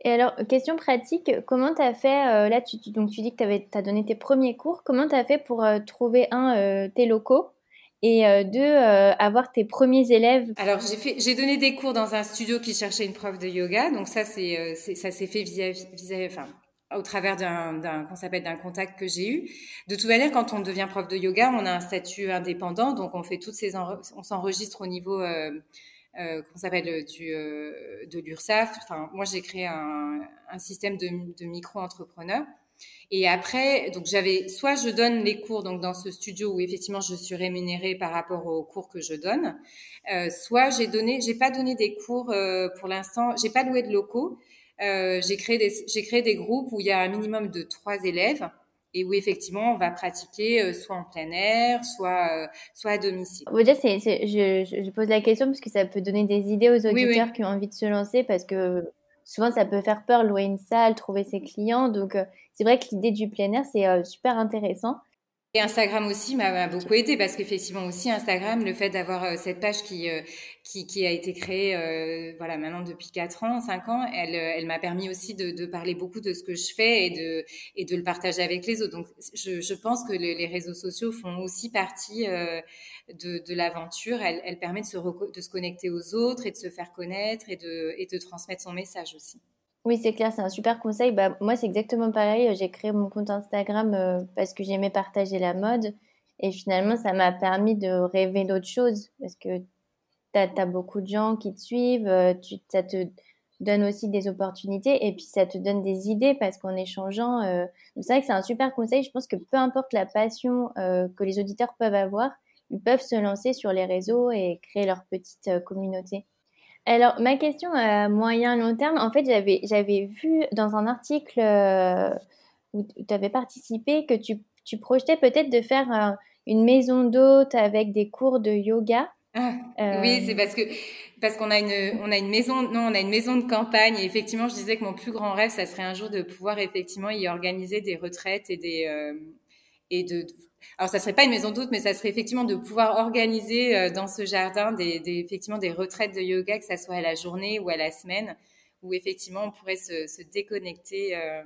Et alors, question pratique, comment tu as fait, euh, là, tu, donc tu dis que tu as donné tes premiers cours, comment tu as fait pour euh, trouver, un, euh, tes locaux et deux, avoir tes premiers élèves? Alors, j'ai, donné des cours dans un studio qui cherchait une prof de yoga, donc ça, c'est, ça s'est fait via, enfin, au travers d'un, contact que j'ai eu. De toute manière, quand on devient prof de yoga, on a un statut indépendant, donc on fait toutes ces, on s'enregistre au niveau euh, qu'on s'appelle euh, du euh, de l'URSSAF. Enfin, moi j'ai créé un, un système de, de micro-entrepreneurs. Et après, donc j'avais soit je donne les cours donc dans ce studio où effectivement je suis rémunérée par rapport aux cours que je donne, euh, soit j'ai donné, j'ai pas donné des cours euh, pour l'instant, j'ai pas loué de locaux. Euh, j'ai créé des j'ai créé des groupes où il y a un minimum de trois élèves et où effectivement on va pratiquer euh, soit en plein air, soit euh, soit à domicile. C'est, je, je, pose la question parce que ça peut donner des idées aux auditeurs qui ont envie de se lancer parce que souvent ça peut faire peur louer une salle, trouver ses clients. Donc c'est vrai que l'idée du plein air c'est super intéressant. Et Instagram aussi m'a beaucoup aidé parce qu'effectivement aussi Instagram, le fait d'avoir euh, cette page qui, euh, qui, a été créée euh, voilà maintenant depuis 4 ans, 5 ans, elle, m'a permis aussi de, parler beaucoup de ce que je fais et de, et de le partager avec les autres. Donc je, pense que les réseaux sociaux font aussi partie de, l'aventure. Elle, permet de se, de se connecter aux autres et de se faire connaître et de transmettre son message aussi. Oui, c'est clair, c'est un super conseil. Bah, moi, c'est exactement pareil. J'ai créé mon compte Instagram euh, parce que j'aimais partager la mode. Et finalement, ça m'a permis de rêver d'autres choses parce que tu as, beaucoup de gens qui te suivent. Euh, tu, ça te donne aussi des opportunités et puis ça te donne des idées parce qu'en échangeant, euh, c'est vrai que c'est un super conseil. Je pense que peu importe la passion que les auditeurs peuvent avoir, ils peuvent se lancer sur les réseaux et créer leur petite communauté. Alors, ma question à moyen long terme, en fait, j'avais, j'avais vu dans un article euh, où tu avais participé que tu, tu projetais peut-être de faire euh, une maison d'hôte avec des cours de yoga. Ah, oui, euh, c'est parce que parce qu'on a une on a une maison non on a une maison de campagne et effectivement je disais que mon plus grand rêve ça serait un jour de pouvoir effectivement y organiser des retraites et des et de alors ça serait pas une maison d'hôte, mais ça serait effectivement de pouvoir organiser euh, dans ce jardin des, effectivement des retraites de yoga, que ça soit à la journée ou à la semaine, où effectivement on pourrait se, se déconnecter. Euh.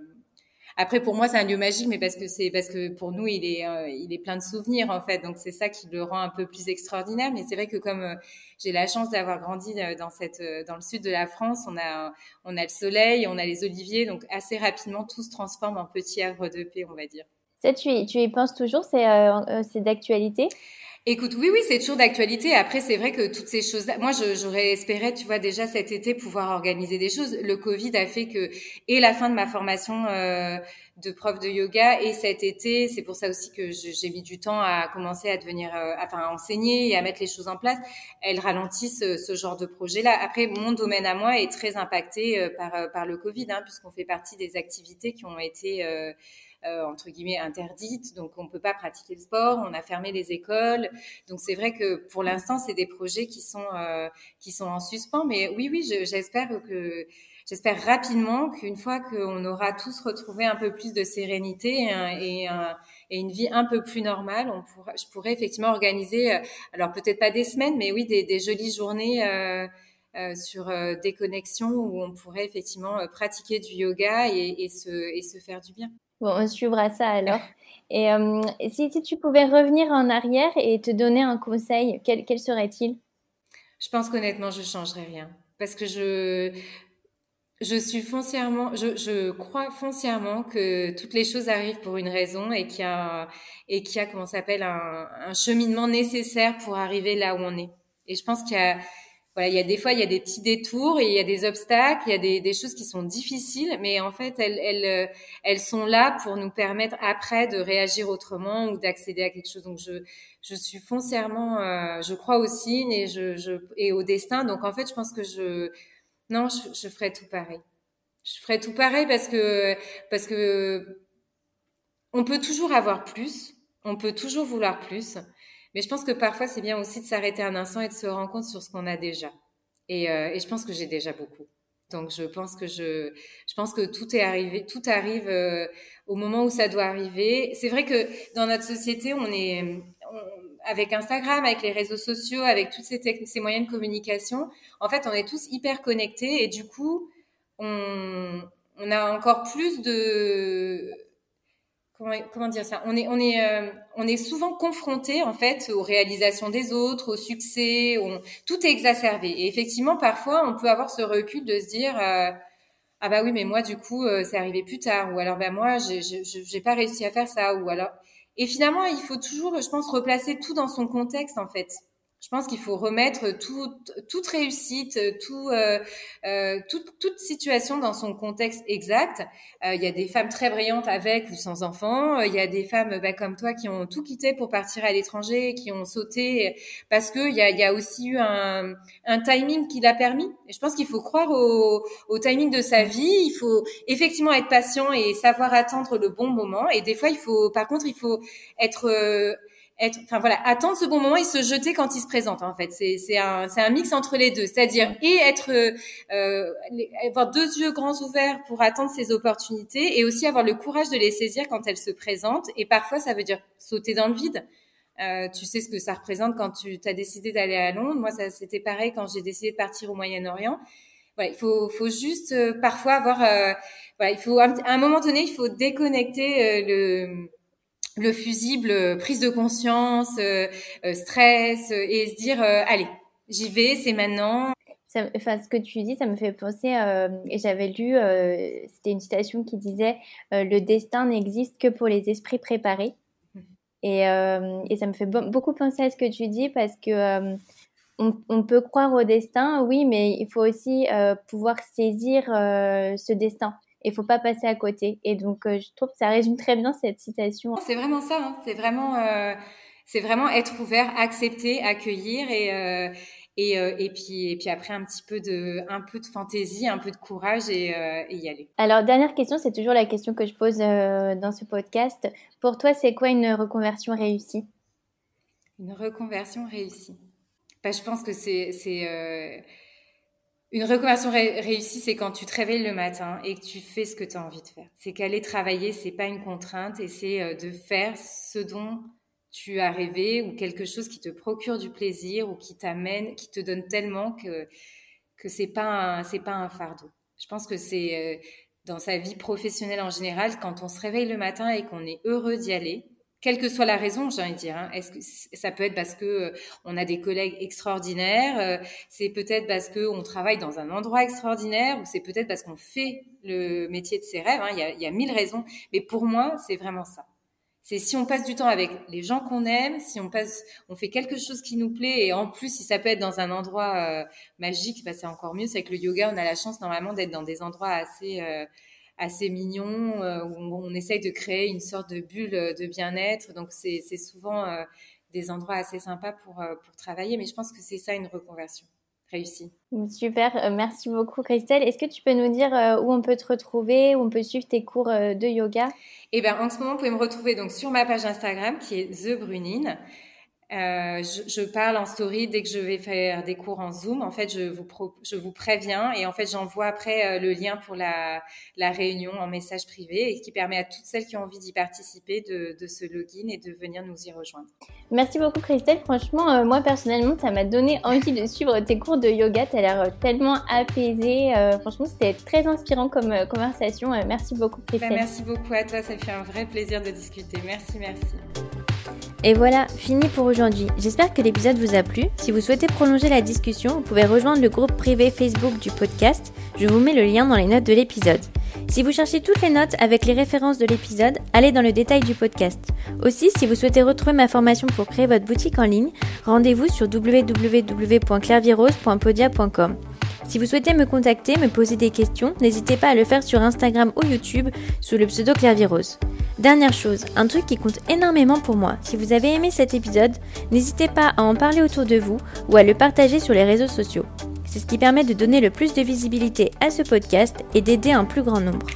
Après pour moi c'est un lieu magique, mais parce que c'est parce que pour nous il est euh, il est plein de souvenirs en fait, donc c'est ça qui le rend un peu plus extraordinaire. Mais c'est vrai que comme j'ai la chance d'avoir grandi dans cette dans le sud de la France, on a on a le soleil, on a les oliviers, donc assez rapidement tout se transforme en petit havre de paix, on va dire. Ça, tu, tu y penses toujours C'est euh, euh d'actualité? Écoute, oui, oui, c'est toujours d'actualité. Après, c'est vrai que toutes ces choses-là, moi, j'aurais espéré, tu vois, déjà cet été pouvoir organiser des choses. Le Covid a fait que, et la fin de ma formation euh, de prof de yoga, et cet été, c'est pour ça aussi que j'ai mis du temps à commencer à devenir, enfin, à enseigner et à mettre les choses en place. Elles ralentissent ce genre de projet-là. Après, mon domaine à moi est très impacté par le Covid, hein, puisqu'on fait partie des activités qui ont été entre guillemets interdites, donc on peut pas pratiquer le sport, on a fermé les écoles, donc c'est vrai que pour l'instant c'est des projets qui sont euh, qui sont en suspens, mais oui oui j'espère que j'espère rapidement qu'une fois qu'on aura tous retrouvé un peu plus de sérénité et, une vie un peu plus normale, on pourra, je pourrais effectivement organiser, euh, alors peut-être pas des semaines, mais oui des, jolies journées. Euh, euh, sur des connexions où on pourrait effectivement pratiquer du yoga et, et, se, et se faire du bien. Bon, on suivra ça alors. *laughs* Et euh, si, tu pouvais revenir en arrière et te donner un conseil, quel, quel serait-il? Je pense qu'honnêtement, je ne changerais rien. Parce que je, je suis foncièrement, je, je, crois foncièrement que toutes les choses arrivent pour une raison et qu'il y a, et qu'il y a comment s'appelle, un, un cheminement nécessaire pour arriver là où on est. Et je pense qu'il y a, voilà, il y a des fois, il y a des petits détours il y a des obstacles, il y a des, des choses qui sont difficiles, mais en fait, elles, elles, euh, elles sont là pour nous permettre après de réagir autrement ou d'accéder à quelque chose. Donc, je, je suis foncièrement, euh, je crois au signe et je, je, et au destin. Donc, en fait, je pense que je, non, je, je ferai tout pareil. Je ferai tout pareil parce que, parce que on peut toujours avoir plus, on peut toujours vouloir plus. Mais je pense que parfois, c'est bien aussi de s'arrêter un instant et de se rendre compte sur ce qu'on a déjà. Et, euh, je pense que j'ai déjà beaucoup. Donc, je pense que je, je pense que tout est arrivé, tout arrive euh, au moment où ça doit arriver. C'est vrai que dans notre société, on est, avec Instagram, avec les réseaux sociaux, avec tous ces, moyens de communication, en fait, on est tous hyper connectés et du coup, on a encore plus de comment, dire ça? On est, on est, euh, on est souvent confronté en fait aux réalisations des autres, au succès. tout est exacerbé. Et effectivement, parfois, on peut avoir ce recul de se dire euh, ah bah oui, mais moi du coup, euh, c'est arrivé plus tard. Ou alors bah moi, j'ai pas réussi à faire ça. Ou alors et finalement, il faut toujours, je pense, replacer tout dans son contexte en fait je pense qu'il faut remettre toute réussite, tout, euh, euh, toute, toute, situation dans son contexte exact. Euh, il y a des femmes très brillantes avec ou sans enfants. Il y a des femmes bah, comme toi qui ont tout quitté pour partir à l'étranger, qui ont sauté parce que il y a, y a, aussi eu un, un timing qui l'a permis. Et je pense qu'il faut croire au, au, timing de sa vie. Il faut effectivement être patient et savoir attendre le bon moment. Et des fois, il faut, par contre, il faut être être, enfin voilà, attendre ce bon moment et se jeter quand il se présente. En fait, c'est c'est un c'est un mix entre les deux, c'est-à-dire et être euh, avoir deux yeux grands ouverts pour attendre ses opportunités et aussi avoir le courage de les saisir quand elles se présentent. Et parfois, ça veut dire sauter dans le vide. Euh, tu sais ce que ça représente quand tu as décidé d'aller à Londres. Moi, ça c'était pareil quand j'ai décidé de partir au Moyen-Orient. Voilà, il faut, faut juste euh, parfois avoir, euh, voilà, il faut à un moment donné, il faut déconnecter le le fusible, prise de conscience, stress, et se dire allez, j'y vais, c'est maintenant. Ça, enfin, ce que tu dis, ça me fait penser, et j'avais lu, c'était une citation qui disait Le destin n'existe que pour les esprits préparés. Et, euh, et, ça me fait beaucoup penser à ce que tu dis parce que euh, on, on, peut croire au destin, oui, mais il faut aussi euh, pouvoir saisir ce destin. Il faut pas passer à côté. Et donc, je trouve que ça résume très bien cette citation. C'est vraiment ça. Hein. C'est vraiment, c'est vraiment être ouvert, accepter, accueillir et et, euh, et, puis, et puis après, un petit peu de, un peu de fantaisie, un peu de courage et, euh, et y aller. Alors, dernière question, c'est toujours la question que je pose euh, dans ce podcast. Pour toi, c'est quoi une reconversion réussie? Une reconversion réussie bah, Je pense que c'est... c'est une reconversion réussie, c'est quand tu te réveilles le matin et que tu fais ce que tu as envie de faire. C'est qu'aller travailler, c'est pas une contrainte et c'est de faire ce dont tu as rêvé ou quelque chose qui te procure du plaisir ou qui t'amène, qui te donne tellement que que c'est pas c'est pas un fardeau. Je pense que c'est euh, dans sa vie professionnelle en général quand on se réveille le matin et qu'on est heureux d'y aller, quelle que soit la raison, j'ai envie de dire. Hein. Est-ce que ça peut être parce que euh, on a des collègues extraordinaires, euh, c'est peut-être parce que on travaille dans un endroit extraordinaire, ou c'est peut-être parce qu'on fait le métier de ses rêves. Hein. Il, y y a mille raisons, mais pour moi, c'est vraiment ça. C'est si on passe du temps avec les gens qu'on aime, si on passe, on fait quelque chose qui nous plaît, et en plus, si ça peut être dans un endroit euh, magique, bah, c'est encore mieux. C'est avec le yoga, on a la chance normalement d'être dans des endroits assez euh, assez mignons euh, où on, on, essaye de créer une sorte de bulle de bien-être. Donc c'est souvent des endroits assez sympas pour pour travailler. Mais je pense que c'est ça une reconversion réussie. Super, merci beaucoup Christelle. Est-ce que tu peux nous dire où on peut te retrouver, où on peut suivre tes cours de yoga? Eh bien, en ce moment, vous pouvez me retrouver donc sur ma page Instagram qui est The Brunine. Euh, je, je, parle en story dès que je vais faire des cours en Zoom. En fait, je vous, je vous préviens et en fait, j'envoie après euh, le lien pour la, la, réunion en message privé et qui permet à toutes celles qui ont envie d'y participer de, de, se login et de venir nous y rejoindre. Merci beaucoup, Christelle. Franchement, euh, moi personnellement, ça m'a donné envie de suivre tes cours de yoga. Tu as l'air tellement apaisée. Franchement, c'était très inspirant comme conversation. merci beaucoup, bah, Christelle. merci beaucoup à toi. Ça fait un vrai plaisir de discuter. Merci, merci. Et voilà, fini pour aujourd'hui. J'espère que l'épisode vous a plu. Si vous souhaitez prolonger la discussion, vous pouvez rejoindre le groupe privé Facebook du podcast. Je vous mets le lien dans les notes de l'épisode. Si vous cherchez toutes les notes avec les références de l'épisode, allez dans le détail du podcast. Aussi, si vous souhaitez retrouver ma formation pour créer votre boutique en ligne, rendez-vous sur www.clairvirose.podia.com. Si vous souhaitez me contacter, me poser des questions, n'hésitez pas à le faire sur Instagram ou YouTube sous le pseudo Clairvirose. Dernière chose, un truc qui compte énormément pour moi. Si vous avez aimé cet épisode, n'hésitez pas à en parler autour de vous ou à le partager sur les réseaux sociaux. C'est ce qui permet de donner le plus de visibilité à ce podcast et d'aider un plus grand nombre.